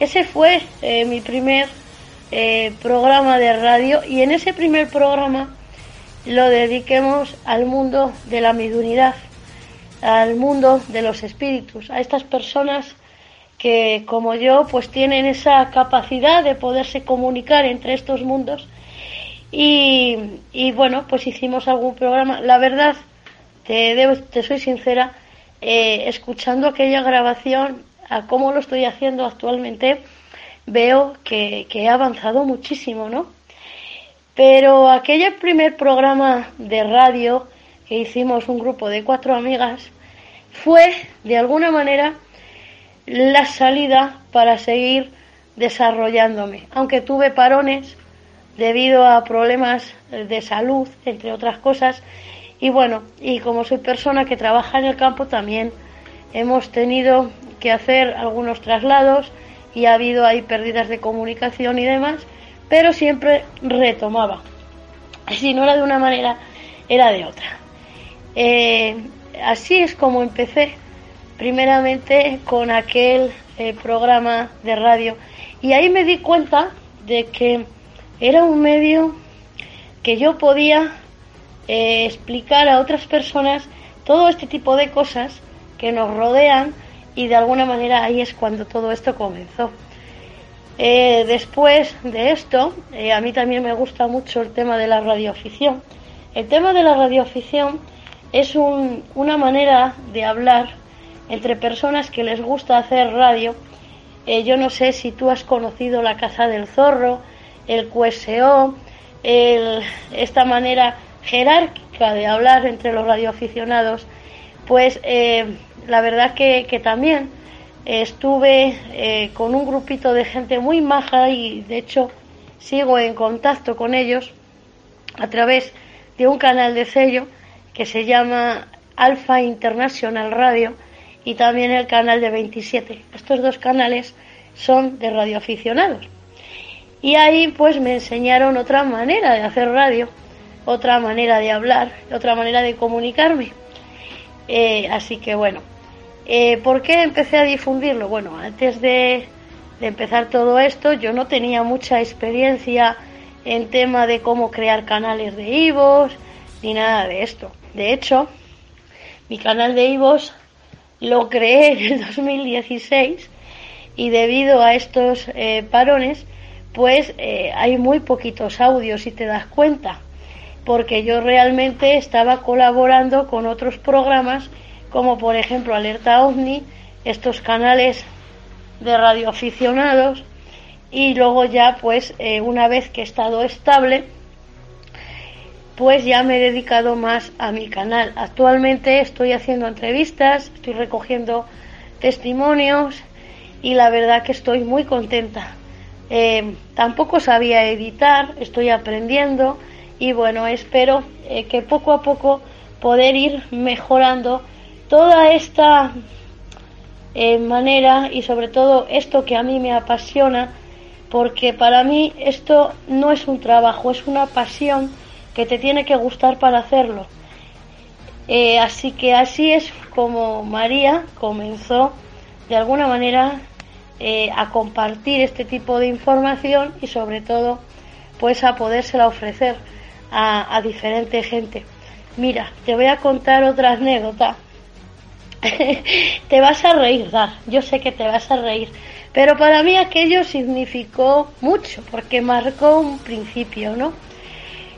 Ese fue eh, mi primer programa de radio y en ese primer programa lo dediquemos al mundo de la midunidad, al mundo de los espíritus, a estas personas que como yo pues tienen esa capacidad de poderse comunicar entre estos mundos. Y, y bueno pues hicimos algún programa. La verdad te, te soy sincera eh, escuchando aquella grabación a cómo lo estoy haciendo actualmente veo que, que he avanzado muchísimo no pero aquel primer programa de radio que hicimos un grupo de cuatro amigas fue de alguna manera la salida para seguir desarrollándome, aunque tuve parones debido a problemas de salud, entre otras cosas, y bueno, y como soy persona que trabaja en el campo también hemos tenido que hacer algunos traslados y ha habido ahí pérdidas de comunicación y demás, pero siempre retomaba. Si no era de una manera, era de otra. Eh, así es como empecé primeramente con aquel eh, programa de radio. Y ahí me di cuenta de que era un medio que yo podía eh, explicar a otras personas todo este tipo de cosas que nos rodean y de alguna manera ahí es cuando todo esto comenzó. Eh, después de esto, eh, a mí también me gusta mucho el tema de la radioafición. El tema de la radioafición es una manera de hablar entre personas que les gusta hacer radio. Eh, yo no sé si tú has conocido la Casa del Zorro, el QSO, esta manera jerárquica de hablar entre los radioaficionados, pues la verdad que, que también estuve eh, con un grupito de gente muy maja y de hecho sigo en contacto con ellos a través de un canal de sello que se llama Alfa International Radio y también el canal de 27. Estos dos canales son de radioaficionados. Y ahí pues me enseñaron otra manera de hacer radio, otra manera de hablar, otra manera de comunicarme. Eh, así que bueno, eh, ¿Por qué empecé a difundirlo? Bueno, antes de, empezar todo esto yo no tenía mucha experiencia en tema de cómo crear canales de IVOS ni nada de esto. De hecho, mi canal de IVOS lo creé en el 2016 y debido a estos eh, parones, pues eh, hay muy poquitos audios si te das cuenta, porque yo realmente estaba colaborando con otros programas como por ejemplo Alerta OVNI, estos canales de radioaficionados y luego ya pues eh, una vez que he estado estable pues ya me he dedicado más a mi canal. Actualmente estoy haciendo entrevistas, estoy recogiendo testimonios y la verdad que estoy muy contenta. Eh, tampoco sabía editar, estoy aprendiendo y bueno, espero eh, que poco a poco poder ir mejorando toda esta eh, manera y sobre todo esto que a mí me apasiona, porque para mí esto no es un trabajo, es una pasión que te tiene que gustar para hacerlo. Eh, así que así es como María comenzó de alguna manera eh, a compartir este tipo de información y sobre todo pues a podérsela ofrecer a, a diferente gente. Mira, te voy a contar otra anécdota te vas a reír. Yo sé que te vas a reír. Pero para mí aquello significó mucho, porque marcó un principio, ¿no?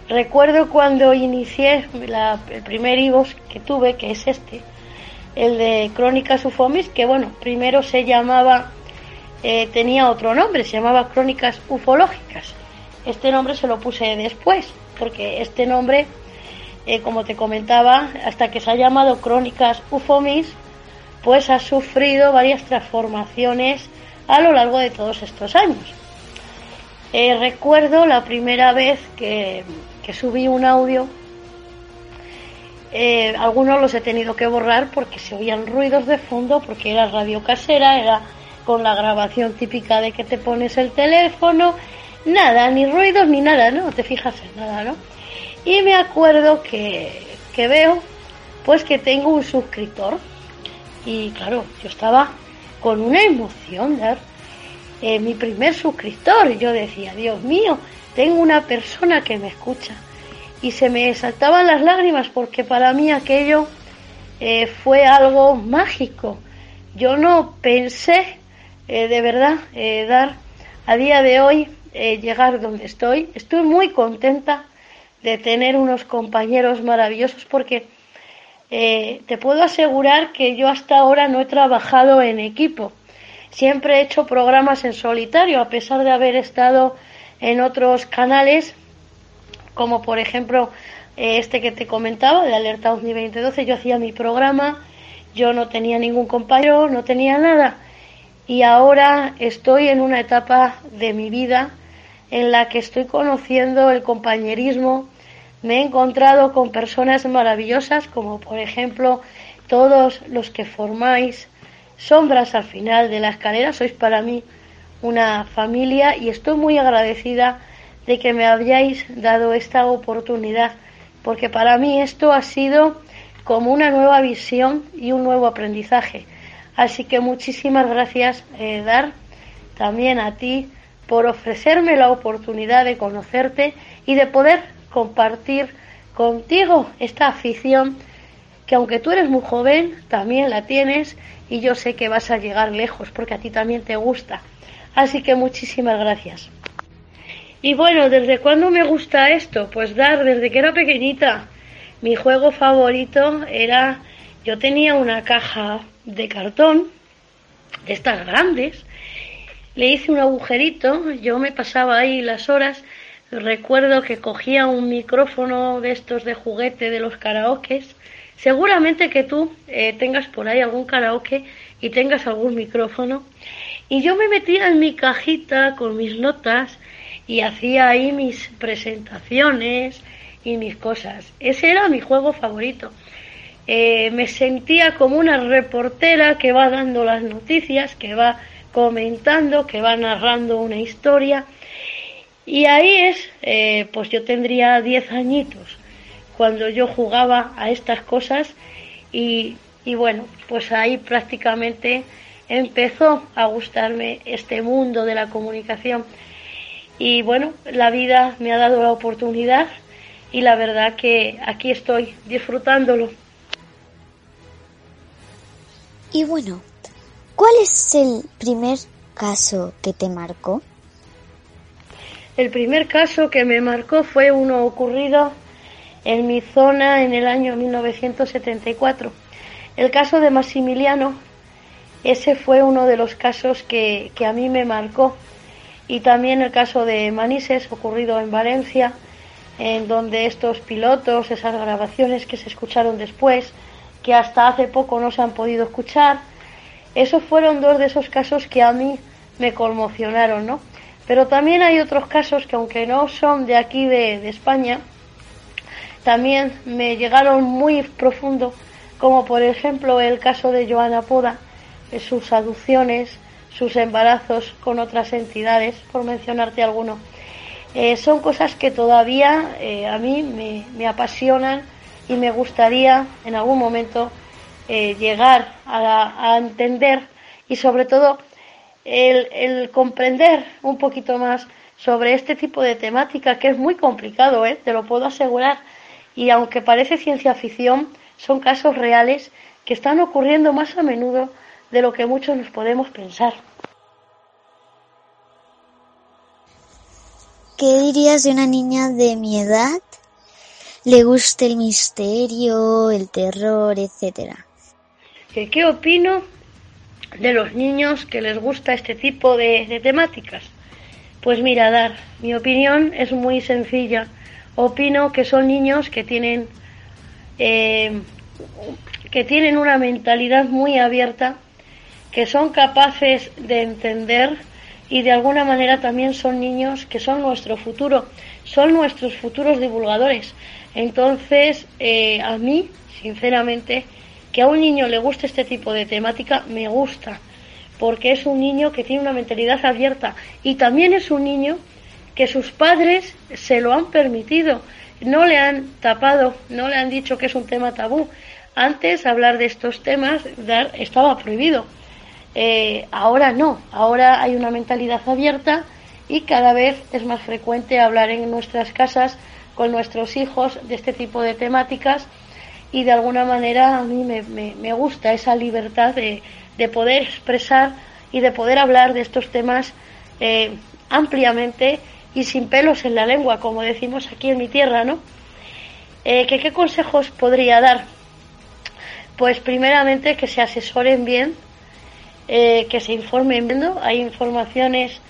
Recuerdo cuando inicié el primer IVOS que tuve, que es este, el de Crónicas Ufomis, que bueno, primero se llamaba, eh, tenía otro nombre, se llamaba Crónicas Ufológicas. Este nombre se lo puse después, porque este nombre eh, como te comentaba, hasta que se ha llamado Crónicas Ufomis, pues ha sufrido varias transformaciones a lo largo de todos estos años. Eh, recuerdo la primera vez que, subí un audio, eh, algunos los he tenido que borrar porque se oían ruidos de fondo, porque era radio casera, era con la grabación típica de que te pones el teléfono, nada, ni ruidos ni nada, ¿no? Te fijas en nada, ¿no? Y me acuerdo que, veo pues que tengo un suscriptor. Y claro, yo estaba con una emoción de eh, mi primer suscriptor. Y yo decía, Dios mío, tengo una persona que me escucha. Y se me saltaban las lágrimas porque para mí aquello eh, fue algo mágico. Yo no pensé eh, de verdad dar a día de hoy llegar donde estoy. Estoy muy contenta de tener unos compañeros maravillosos porque eh, te puedo asegurar que yo hasta ahora no he trabajado en equipo. Siempre he hecho programas en solitario, a pesar de haber estado en otros canales, como por ejemplo eh, este que te comentaba, de Alerta 2012. Yo hacía mi programa, yo no tenía ningún compañero, no tenía nada. Y ahora estoy en una etapa de mi vida en la que estoy conociendo el compañerismo, me he encontrado con personas maravillosas como por ejemplo todos los que formáis sombras al final de la escalera, sois para mí una familia y estoy muy agradecida de que me hayáis dado esta oportunidad, porque para mí esto ha sido como una nueva visión y un nuevo aprendizaje. Así que muchísimas gracias, eh, Dar, también a ti por ofrecerme la oportunidad de conocerte y de poder compartir contigo esta afición que aunque tú eres muy joven, también la tienes y yo sé que vas a llegar lejos porque a ti también te gusta. Así que muchísimas gracias. Y bueno, ¿desde cuándo me gusta esto? Pues dar, desde que era pequeñita. Mi juego favorito era, yo tenía una caja de cartón, de estas grandes, le hice un agujerito, yo me pasaba ahí las horas, recuerdo que cogía un micrófono de estos de juguete de los karaokes, seguramente que tú eh, tengas por ahí algún karaoke y tengas algún micrófono, y yo me metía en mi cajita con mis notas y hacía ahí mis presentaciones y mis cosas. Ese era mi juego favorito. Eh, me sentía como una reportera que va dando las noticias, que va comentando, que va narrando una historia. Y ahí es, eh, pues yo tendría 10 añitos cuando yo jugaba a estas cosas y, y bueno, pues ahí prácticamente empezó a gustarme este mundo de la comunicación. Y bueno, la vida me ha dado la oportunidad y la verdad que aquí estoy disfrutándolo. Y bueno, ¿cuál es el primer caso que te marcó? El primer caso que me marcó fue uno ocurrido en mi zona en el año 1974. El caso de Maximiliano, ese fue uno de los casos que, que a mí me marcó. Y también el caso de Manises, ocurrido en Valencia, en donde estos pilotos, esas grabaciones que se escucharon después, que hasta hace poco no se han podido escuchar, esos fueron dos de esos casos que a mí me conmocionaron, ¿no? Pero también hay otros casos que aunque no son de aquí de, España, también me llegaron muy profundo, como por ejemplo el caso de Joana Poda, sus aducciones, sus embarazos con otras entidades, por mencionarte alguno. Eh, son cosas que todavía eh, a mí me, apasionan y me gustaría en algún momento eh, llegar a, entender y sobre todo el, comprender un poquito más sobre este tipo de temática que es muy complicado, te lo puedo asegurar. Y aunque parece ciencia ficción, son casos reales que están ocurriendo más a menudo de lo que muchos nos podemos pensar. ¿Qué dirías de una niña de mi edad? Le gusta el misterio, el terror, etcétera. ¿Qué, opino de los niños que les gusta este tipo de, temáticas? Pues mira, Dar, mi opinión es muy sencilla. Opino que son niños que tienen eh, que tienen una mentalidad muy abierta, que son capaces de entender y de alguna manera también son niños que son nuestro futuro, son nuestros futuros divulgadores. Entonces, eh, a mí, sinceramente, que a un niño le guste este tipo de temática, me gusta, porque es un niño que tiene una mentalidad abierta y también es un niño que sus padres se lo han permitido, no le han tapado, no le han dicho que es un tema tabú. Antes hablar de estos temas estaba prohibido eh, ahora no, ahora hay una mentalidad abierta y cada vez es más frecuente hablar en nuestras casas con nuestros hijos de este tipo de temáticas y de alguna manera a mí me, gusta esa libertad de, poder expresar y de poder hablar de estos temas eh, ampliamente y sin pelos en la lengua, como decimos aquí en mi tierra, ¿no? Eh, ¿Qué consejos podría dar? Pues primeramente que se asesoren bien eh, que se informen viendo. Hay informaciones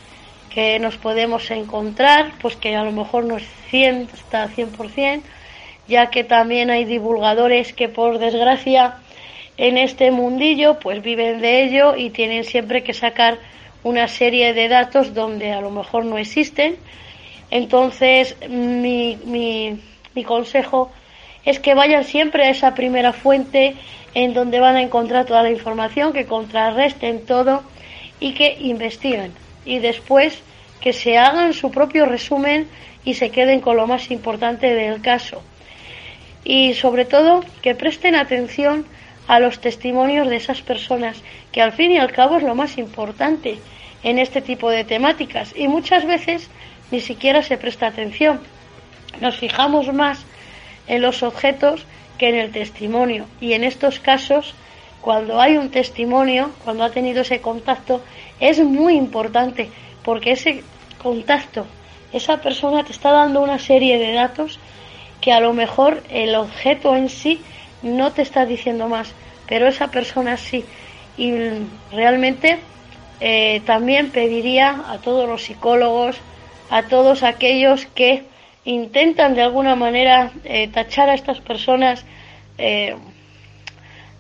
que nos podemos encontrar, pues que a lo mejor no es 100, hasta 100%, ya que también hay divulgadores que por desgracia en este mundillo pues viven de ello y tienen siempre que sacar una serie de datos donde a lo mejor no existen. Entonces mi, mi, mi consejo es que vayan siempre a esa primera fuente en donde van a encontrar toda la información, que contrarresten todo y que investiguen. Y después que se hagan su propio resumen y se queden con lo más importante del caso. Y sobre todo que presten atención a los testimonios de esas personas, que al fin y al cabo es lo más importante, en este tipo de temáticas y muchas veces ni siquiera se presta atención. Nos fijamos más en los objetos que en el testimonio y en estos casos cuando hay un testimonio, cuando ha tenido ese contacto, es muy importante porque ese contacto, esa persona te está dando una serie de datos que a lo mejor el objeto en sí no te está diciendo más, pero esa persona sí. Y realmente eh, también pediría a todos los psicólogos, a todos aquellos que intentan de alguna manera eh, tachar a estas personas eh,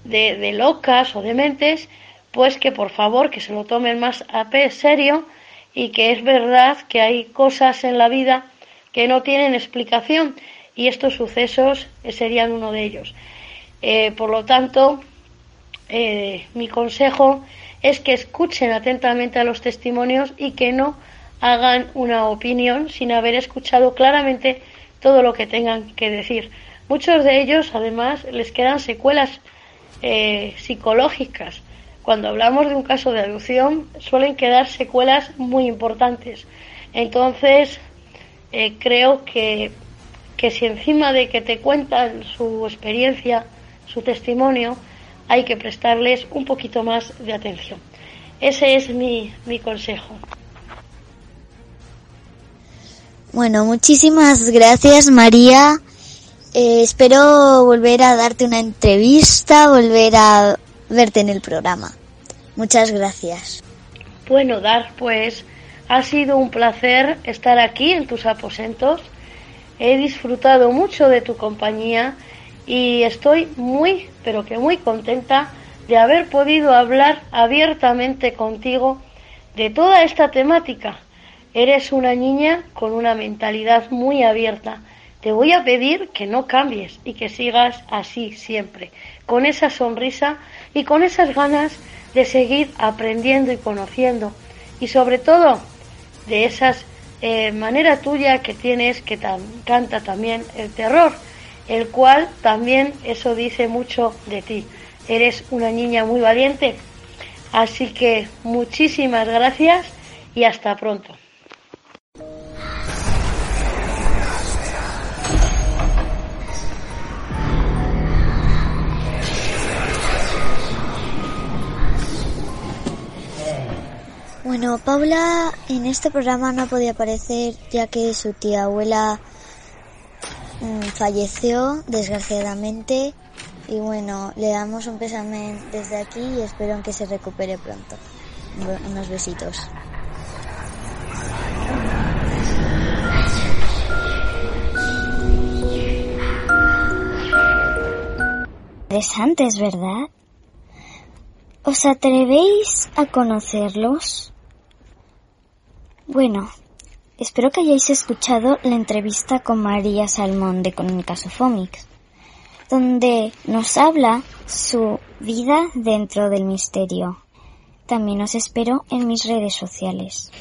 de, locas o dementes, pues que por favor que se lo tomen más a serio y que es verdad que hay cosas en la vida que no tienen explicación y estos sucesos serían uno de ellos. Eh, por lo tanto, eh, mi consejo es que escuchen atentamente a los testimonios y que no hagan una opinión sin haber escuchado claramente todo lo que tengan que decir. Muchos de ellos, además, les quedan secuelas eh, psicológicas. Cuando hablamos de un caso de adopción, suelen quedar secuelas muy importantes. Entonces, eh, creo que, que si encima de que te cuentan su experiencia, su testimonio, hay que prestarles un poquito más de atención. Ese es mi, mi consejo. Bueno, muchísimas gracias María eh, espero volver a darte una entrevista, volver a verte en el programa. Muchas gracias. Bueno, Dar, pues ha sido un placer estar aquí en tus aposentos. He disfrutado mucho de tu compañía y estoy muy, pero que muy contenta de haber podido hablar abiertamente contigo de toda esta temática. Eres una niña con una mentalidad muy abierta te voy a pedir que no cambies y que sigas así siempre, con esa sonrisa y con esas ganas de seguir aprendiendo y conociendo. Y sobre todo, de esas eh, manera tuya que tienes que tan, canta también el terror, el cual también eso dice mucho de ti. Eres una niña muy valiente. Así que muchísimas gracias y hasta pronto. Bueno, Paula en este programa no podía aparecer ya que su tía abuela mm, falleció desgraciadamente y bueno, le damos un pésame desde aquí y espero que se recupere pronto. Unos besitos. Interesantes, ¿verdad? ¿Os atrevéis a conocerlos? Bueno, espero que hayáis escuchado la entrevista con María Salmón de Fomics, donde nos habla su vida dentro del misterio. También os espero en mis redes sociales.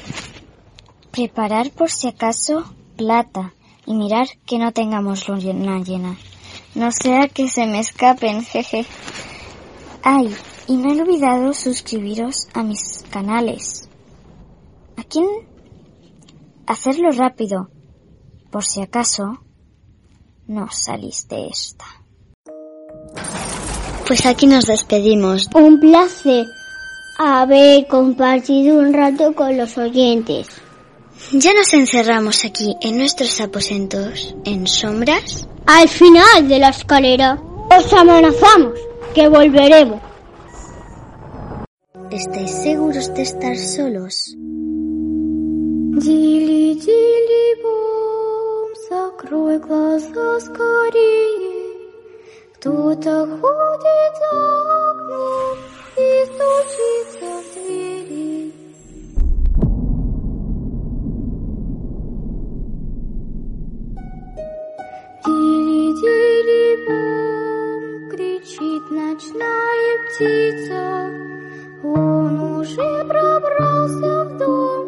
Preparar por si acaso plata y mirar que no tengamos luna llena. No sea que se me escapen, jeje. Ay, y no he olvidado suscribiros a mis canales. ¿A quién hacerlo rápido, por si acaso no saliste esta. Pues aquí nos despedimos. Un placer haber compartido un rato con los oyentes. Ya nos encerramos aquí en nuestros aposentos, en sombras. Al final de la escalera, os amenazamos que volveremos. ¿Estáis seguros de estar solos? Дили, дили, бом, закрой глаза скорее. Кто-то ходит за окном и стучится в двери. Дили, дили, бом, кричит ночная птица. Он уже пробрался в дом,